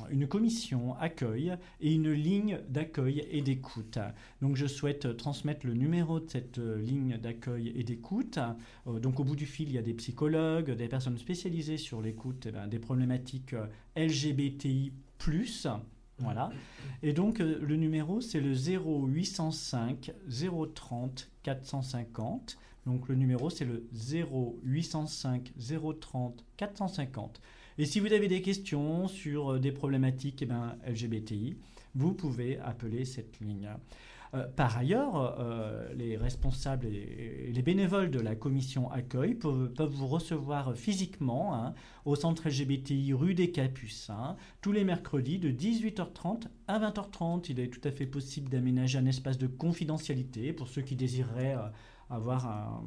une commission accueil et une ligne d'accueil et d'écoute. Donc je souhaite euh, transmettre le numéro de cette euh, ligne d'accueil et d'écoute. Euh, donc au bout du fil, il y a des psychologues, des personnes spécialisées sur l'écoute eh ben, des problématiques euh, LGBTI+. Voilà. Et donc euh, le numéro c'est le 0805 030 450. Donc le numéro c'est le 0805 030 450. Et si vous avez des questions sur euh, des problématiques eh ben, LGBTI, vous pouvez appeler cette ligne. Euh, par ailleurs, euh, les responsables et, et les bénévoles de la commission accueil peuvent, peuvent vous recevoir physiquement hein, au centre LGBTI rue des Capucins tous les mercredis de 18h30 à 20h30. Il est tout à fait possible d'aménager un espace de confidentialité pour ceux qui désireraient euh, avoir un,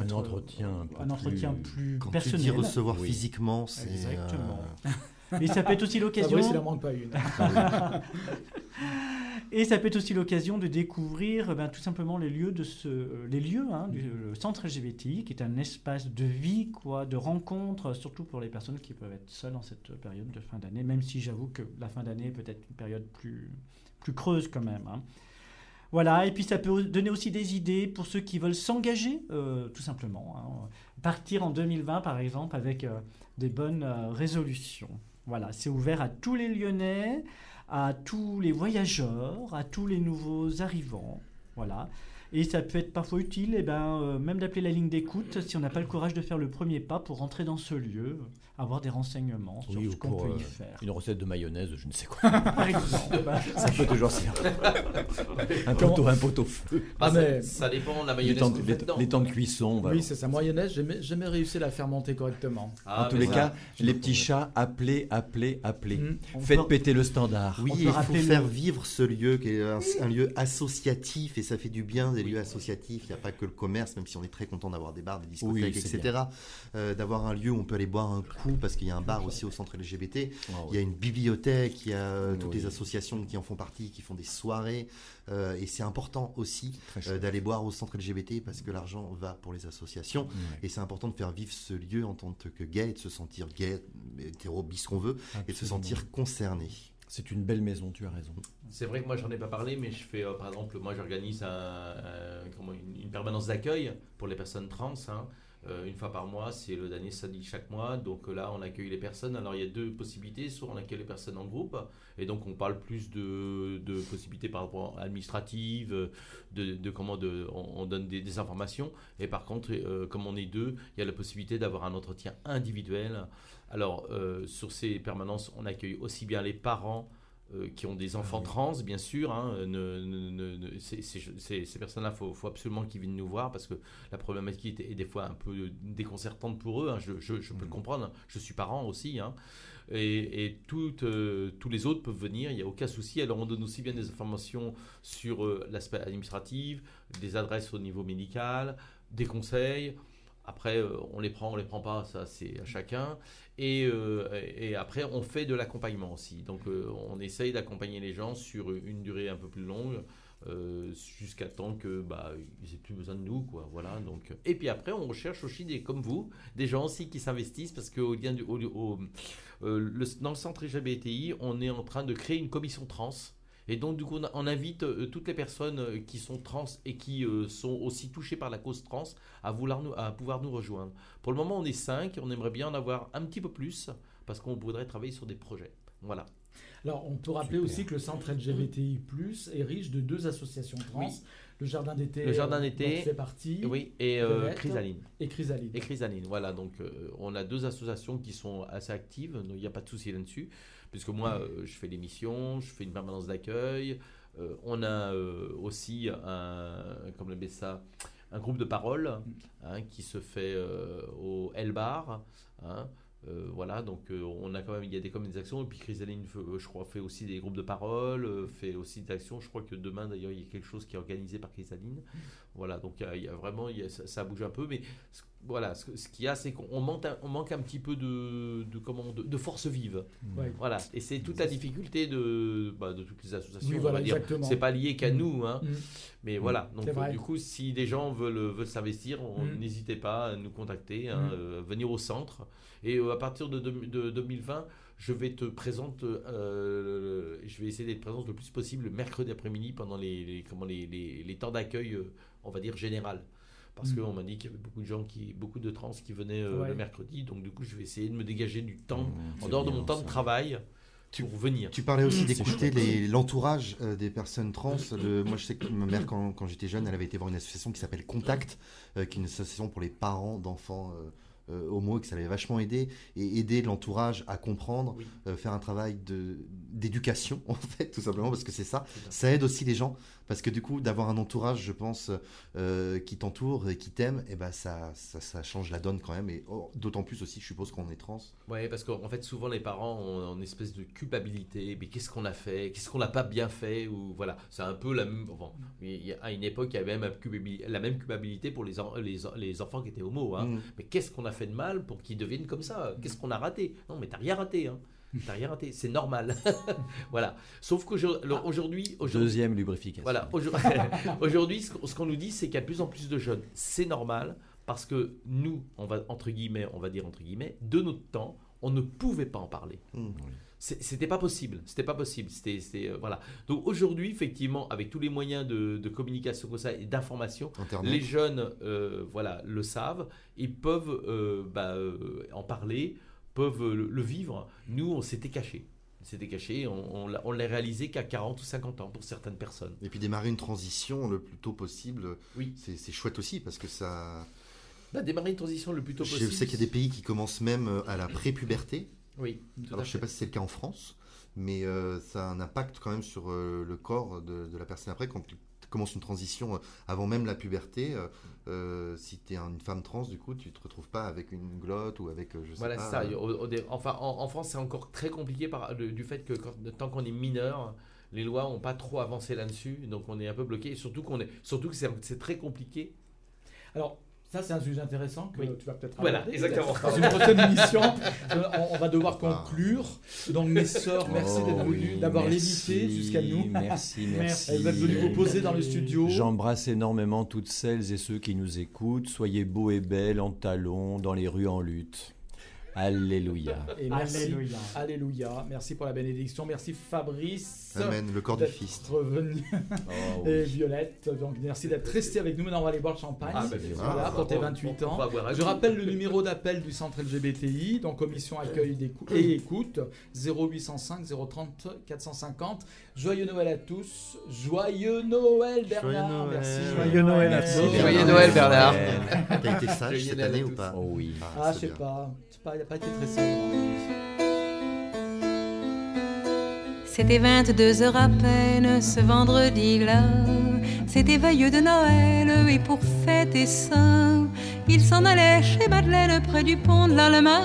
Un entretien un peu un entretien plus- plus Quand tu personnel. dis recevoir Oui. physiquement, c'est. Exactement. euh, Mais ça peut être aussi l'occasion. Fabrice, il en manque pas une. Et ça peut être aussi l'occasion de découvrir eh ben, tout simplement les lieux, de ce, les lieux hein, du centre LGBTI, qui est un espace de vie, quoi, de rencontre, surtout pour les personnes qui peuvent être seules en cette période de fin d'année, même si j'avoue que la fin d'année est peut-être une période plus, plus creuse quand même. hein. Voilà, et puis ça peut donner aussi des idées pour ceux qui veulent s'engager, euh, tout simplement. hein. Partir en 2020, par exemple, avec euh, des bonnes euh, résolutions. Voilà, c'est ouvert à tous les Lyonnais, à tous les voyageurs, à tous les nouveaux arrivants. Voilà. Et ça peut être parfois utile, eh ben, euh, même d'appeler la ligne d'écoute si on n'a pas le courage de faire le premier pas pour rentrer dans ce lieu, avoir des renseignements sur Oui, ce ou qu'on pour peut euh, y faire. une recette de mayonnaise, je ne sais quoi. Par exemple. Ça peut toujours servir. un poteau, un poteau feu. Bah, Ah, ça, mais- ça dépend de la Les mayonnaise temps, les- temps de cuisson. bah, Oui, c'est sa mayonnaise. J'ai jamais- jamais réussi à la faire monter correctement. Ah, en tous les ça- cas, les petits chats, appelez, appelez, appelez. Mm. Faites peut- péter le standard. Oui, il faut faire le- vivre ce lieu qui est un, un lieu associatif et ça fait du bien des lieux associatifs. Il n'y a pas que le commerce, même si on est très content d'avoir des bars, des discothèques, Oui, etc. Euh, d'avoir un lieu où on peut aller boire un coup parce qu'il y a un bar aussi au centre LGBT. Ah Il y a une bibliothèque, il y a euh, toutes les associations qui en font partie, qui font des soirées. euh, et c'est important aussi euh, d'aller boire au centre LGBT parce que l'argent va pour les associations. Et c'est important de faire vivre ce lieu en tant que gay, et de se sentir gay, hétéro, bis qu'on veut, et de se sentir concerné. C'est une belle maison, tu as raison. C'est vrai que moi j'en ai pas parlé, mais je fais euh, par exemple, moi j'organise une, permanence d'accueil pour les personnes trans. hein. Euh, une fois par mois, c'est le dernier samedi chaque mois. Donc euh, là, on accueille les personnes. Alors il y a deux possibilités. Soit on accueille les personnes en groupe, et donc on parle plus de, possibilités par rapport administratives, de, de comment on, on donne des, informations. Et par contre, comme on est deux, il y a la possibilité d'avoir un entretien individuel. Alors euh, sur ces permanences, on accueille aussi bien les parents euh, qui ont des enfants trans, bien sûr. hein, ne- ne- ne- ne- ces- personnes-là, il faut, faut absolument qu'ils viennent nous voir parce que la problématique est, des fois un peu déconcertante pour eux. hein, je, je- je peux le comprendre. hein, Je suis parent aussi. et et toutes, euh, tous les autres peuvent venir, il n'y a aucun souci. Alors on donne aussi bien des informations sur euh, l'aspect administratif, des adresses au niveau médical, des conseils. Après, euh, on les prend, on les prend pas, ça c'est à chacun. Et, euh, après, on fait de l'accompagnement aussi. Donc, euh, on essaye d'accompagner les gens sur une durée un peu plus longue, jusqu'à temps que bah ils aient plus besoin de nous, quoi. Voilà. Donc, et puis après, on recherche aussi des comme vous, des gens aussi qui s'investissent parce du, au- au- le- dans le centre LGBTI, on est en train de créer une commission trans. Et donc, du coup, on, invite euh, toutes les personnes euh, qui sont trans et qui euh, sont aussi touchées par la cause trans à, vouloir nous, à pouvoir nous rejoindre. Pour le moment, on est cinq. On aimerait bien en avoir un petit peu plus parce qu'on voudrait travailler sur des projets. Voilà. Alors, on peut rappeler Super. aussi que le centre LGBTI+, est riche de deux associations trans. Oui. Le Jardin d'été, Le Jardin d'été, fais partie, Oui, et euh. Chrysaline. et Chrysalide. Et Chrysaline, voilà. Donc, euh, on a deux associations qui sont assez actives. Il n'y a pas de souci là-dessus. Puisque moi, euh, je fais l'émission, je fais une permanence d'accueil. Euh, on a euh, aussi un, comme le ça, un groupe de parole hein, qui se fait au Elbar. Hein, euh, voilà, donc euh, on a quand même, il y a des, comme des actions, et puis Chrysaline, fait, euh, je crois, fait aussi des groupes de parole, euh, fait aussi des actions. Je crois que demain, d'ailleurs, il y a quelque chose qui est organisé par Chrysaline. Voilà, donc il y a- il y a, vraiment, il y a- ça, ça bouge un peu, mais ce- voilà, ce, ce qu'il y a, c'est qu'on manque, un- on manque un petit peu de, de, comment, de, de force vive. Ouais. Voilà, et c'est toute la difficulté de, bah, de toutes les associations. Oui, on voilà, va dire. exactement. C'est pas lié qu'à Mm. nous, hein. Mm. mais voilà. Donc euh, du coup, si des gens veulent, veulent s'investir, on- Mm. n'hésitez pas à nous contacter, hein, Mm. euh, venir au centre. Et euh, à partir de, deux- de 2020, je vais te présenter, euh, je vais essayer d'être présent le plus possible le mercredi après-midi pendant les, les- comment, les, les- les temps d'accueil, euh, on va dire général. Parce Mm. qu'on m'a dit qu'il y avait beaucoup de gens, qui, beaucoup de trans qui venaient euh, Ouais. le mercredi. Donc du coup, je vais essayer de me dégager du temps, Mmh, en dehors de mon temps ça. de travail, pour venir. Tu parlais aussi C'est d'écouter l'entourage euh, des personnes trans. Le- moi, je sais que ma mère, quand, quand j'étais jeune, elle avait été voir une association qui s'appelle Contact, euh, qui est une association pour les parents d'enfants homo, et que ça l'avait vachement aidé. Et aider l'entourage à comprendre, Oui. euh, faire un travail de- d'éducation, en fait, tout simplement, parce que c'est ça. Ça aide aussi les gens, parce que du coup, d'avoir un entourage, je pense, euh, qui t'entoure et qui t'aime, et ben ça, ça, ça change la donne quand même. Et oh, d'autant plus aussi, je suppose, qu'on est trans. Ouais, parce qu'en fait, souvent les parents ont une espèce de culpabilité. Mais qu'est-ce qu'on a fait? Qu'est-ce qu'on n'a pas bien fait? Ou voilà, c'est un peu la même. A- à une époque, il y avait même la même culpabilité pour les, en- les, en- les enfants qui étaient homo. Hein. Mm. Mais qu'est-ce qu'on a fait de mal pour qu'ils deviennent comme ça? Qu'est-ce qu'on a raté? Non, mais t'as rien raté. Hein. T'as rien raté. C'est normal. voilà. Sauf qu'aujourd'hui, aujourd'hui, Deuxième lubrification. voilà, aujourd- aujourd'hui, ce qu'on- ce qu'on nous dit, c'est qu'il y a de plus en plus de jeunes. C'est normal parce que nous, on va entre guillemets, on va dire entre guillemets, de notre temps, on ne pouvait pas en parler. Mm. C'est- C'était pas possible. C'était pas possible. C'était, euh, voilà. Donc aujourd'hui, effectivement, avec tous les moyens de, de communication comme ça et d'information, les jeunes, euh, voilà, le savent. Ils peuvent euh, bah, euh, en parler, peuvent le, le vivre. Nous, on s'était cachés. C'était caché. On, on, l'a- on l'a réalisé qu'à 40 ou 50 ans pour certaines personnes. Et puis démarrer une transition le plus tôt possible, Oui. c'est chouette aussi parce que ça. Bah, démarrer une transition le plus tôt Je possible. sais qu'il y a des pays qui commencent même euh, à la prépuberté. Oui. tout Alors à je sais pas si c'est le cas en France, mais euh, ça a un impact quand même sur euh, le corps de, de la personne après quand commences une transition euh, avant même la puberté. euh, euh, si tu es une femme trans, du coup, tu te retrouves pas avec une glotte ou avec, je sais Voilà, pas. c'est ça. Au- au dé- enfin, en, en France, c'est encore très compliqué par, le- du fait que quand- tant qu'on est mineur, les lois n'ont pas trop avancé là-dessus, donc on est un peu bloqué. Et surtout qu'on est, surtout que c'est c'est très compliqué. Alors, ça, c'est un sujet intéressant que Oui. tu vas peut-être Voilà, exactement. Dans une prochaine émission, Euh, on, va devoir conclure. Donc, mes sœurs, merci Oh d'être venues, oui, d'avoir merci, lévité jusqu'à nous. Merci, merci. Elles êtes venues vous poser dans le studio. J'embrasse énormément toutes celles et ceux qui nous écoutent. Soyez beaux et belles en talons, dans les rues en lutte. Alléluia. Et merci. Alléluia. Alléluia. Merci pour la bénédiction. Merci Fabrice. Amen, le corps du revenu. Oh, Et. Violette, donc merci d'être resté avec nous. Maintenant, on va aller boire le champagne. Ah, bah, voilà, Ah, pour tes on- 28 on- ans. on va boire un Je rappelle le numéro d'appel du centre LGBTI, donc commission accueil et écoute, 0805 030 450. Joyeux Noël à tous. Joyeux Noël Bernard. Noël. Merci. Joyeux Noël à tous. Joyeux Noël, Bernard. T'as été sage Joyeux cette année ou pas Oh oui. Ah, je c'est sais pas. C'est pas. C'était 22 heures à peine ce vendredi-là. C'était veilleux de Noël et pour fêter ça, il s'en allait chez Madeleine près du pont de l'Allemagne.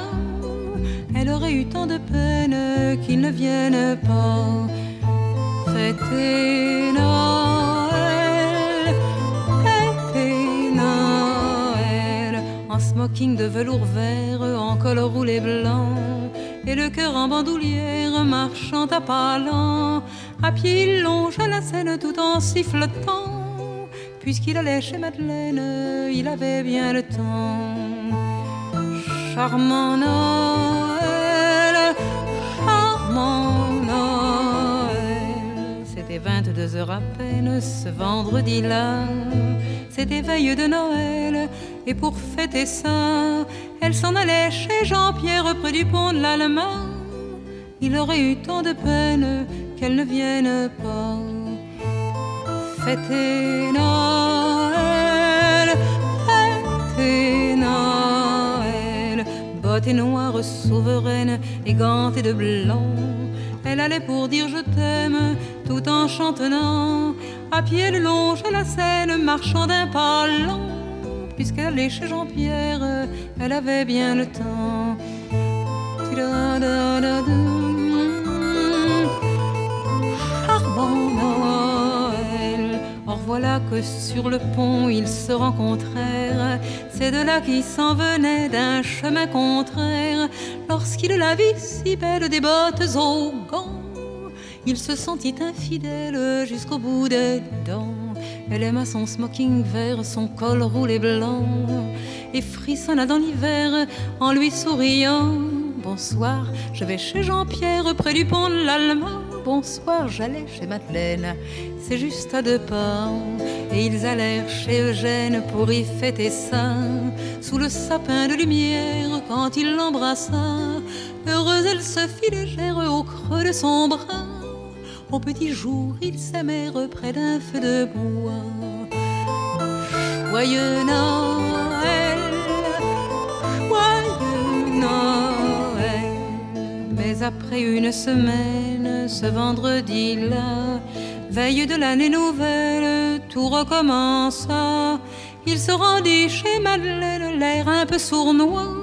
Elle aurait eu tant de peine qu'il ne vienne pas fêter Noël, smoking de velours vert, en col roulé blanc, et le cœur en bandoulière, marchant à pas lents. À pied, il longe la scène tout en sifflotant, puisqu'il allait chez Madeleine, il avait bien le temps. Charmant Noël, charmant. C'était 22 heures à peine ce vendredi-là. C'était veille de Noël. Et pour fêter ça, elle s'en allait chez Jean-Pierre près du pont de l'Allemagne. Il aurait eu tant de peine qu'elle ne vienne pas. Fêter Noël, fêter Noël. Bottes noires souveraines et gantées de blanc. Elle allait pour dire je t'aime tout en chantonnant. À pied le long, la Seine, marchant d'un pas lent. puisqu'elle allait chez Jean-Pierre, elle avait bien le temps. Charmant Noël. Or voilà que sur le pont ils se rencontrèrent. C'est de là qui s'en venaient d'un chemin contraire. Lorsqu'il la vit si belle des bottes aux gants, il se sentit infidèle jusqu'au bout des dents. Elle aima son smoking vert, son col roulé blanc, et frissonna dans l'hiver en lui souriant. Bonsoir, je vais chez Jean-Pierre près du pont de l'Allemand. Bonsoir, j'allais chez Madeleine, c'est juste à deux pas. Et ils allèrent chez Eugène pour y fêter ça. Sous le sapin de lumière, quand il l'embrassa, heureuse elle se fit légère au creux de son bras. Au petit jour, ils s'aimèrent près d'un feu de bois. Joyeux Noël, joyeux Noël. Mais après une semaine, ce vendredi-là, veille de l'année nouvelle, tout recommença. Il se rendit chez Madeleine, l'air un peu sournois.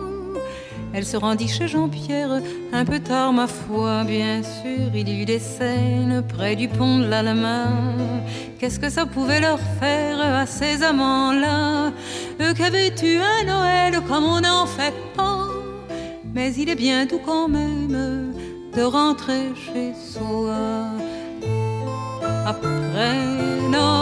Elle se rendit chez Jean-Pierre, un peu tard ma foi, bien sûr, il y eut des scènes près du pont de l'Allemagne. Qu'est-ce que ça pouvait leur faire à ces amants-là? Eux qui avaient eu un Noël comme on n'en fait pas. Mais il est bien doux quand même de rentrer chez soi. Après Noël,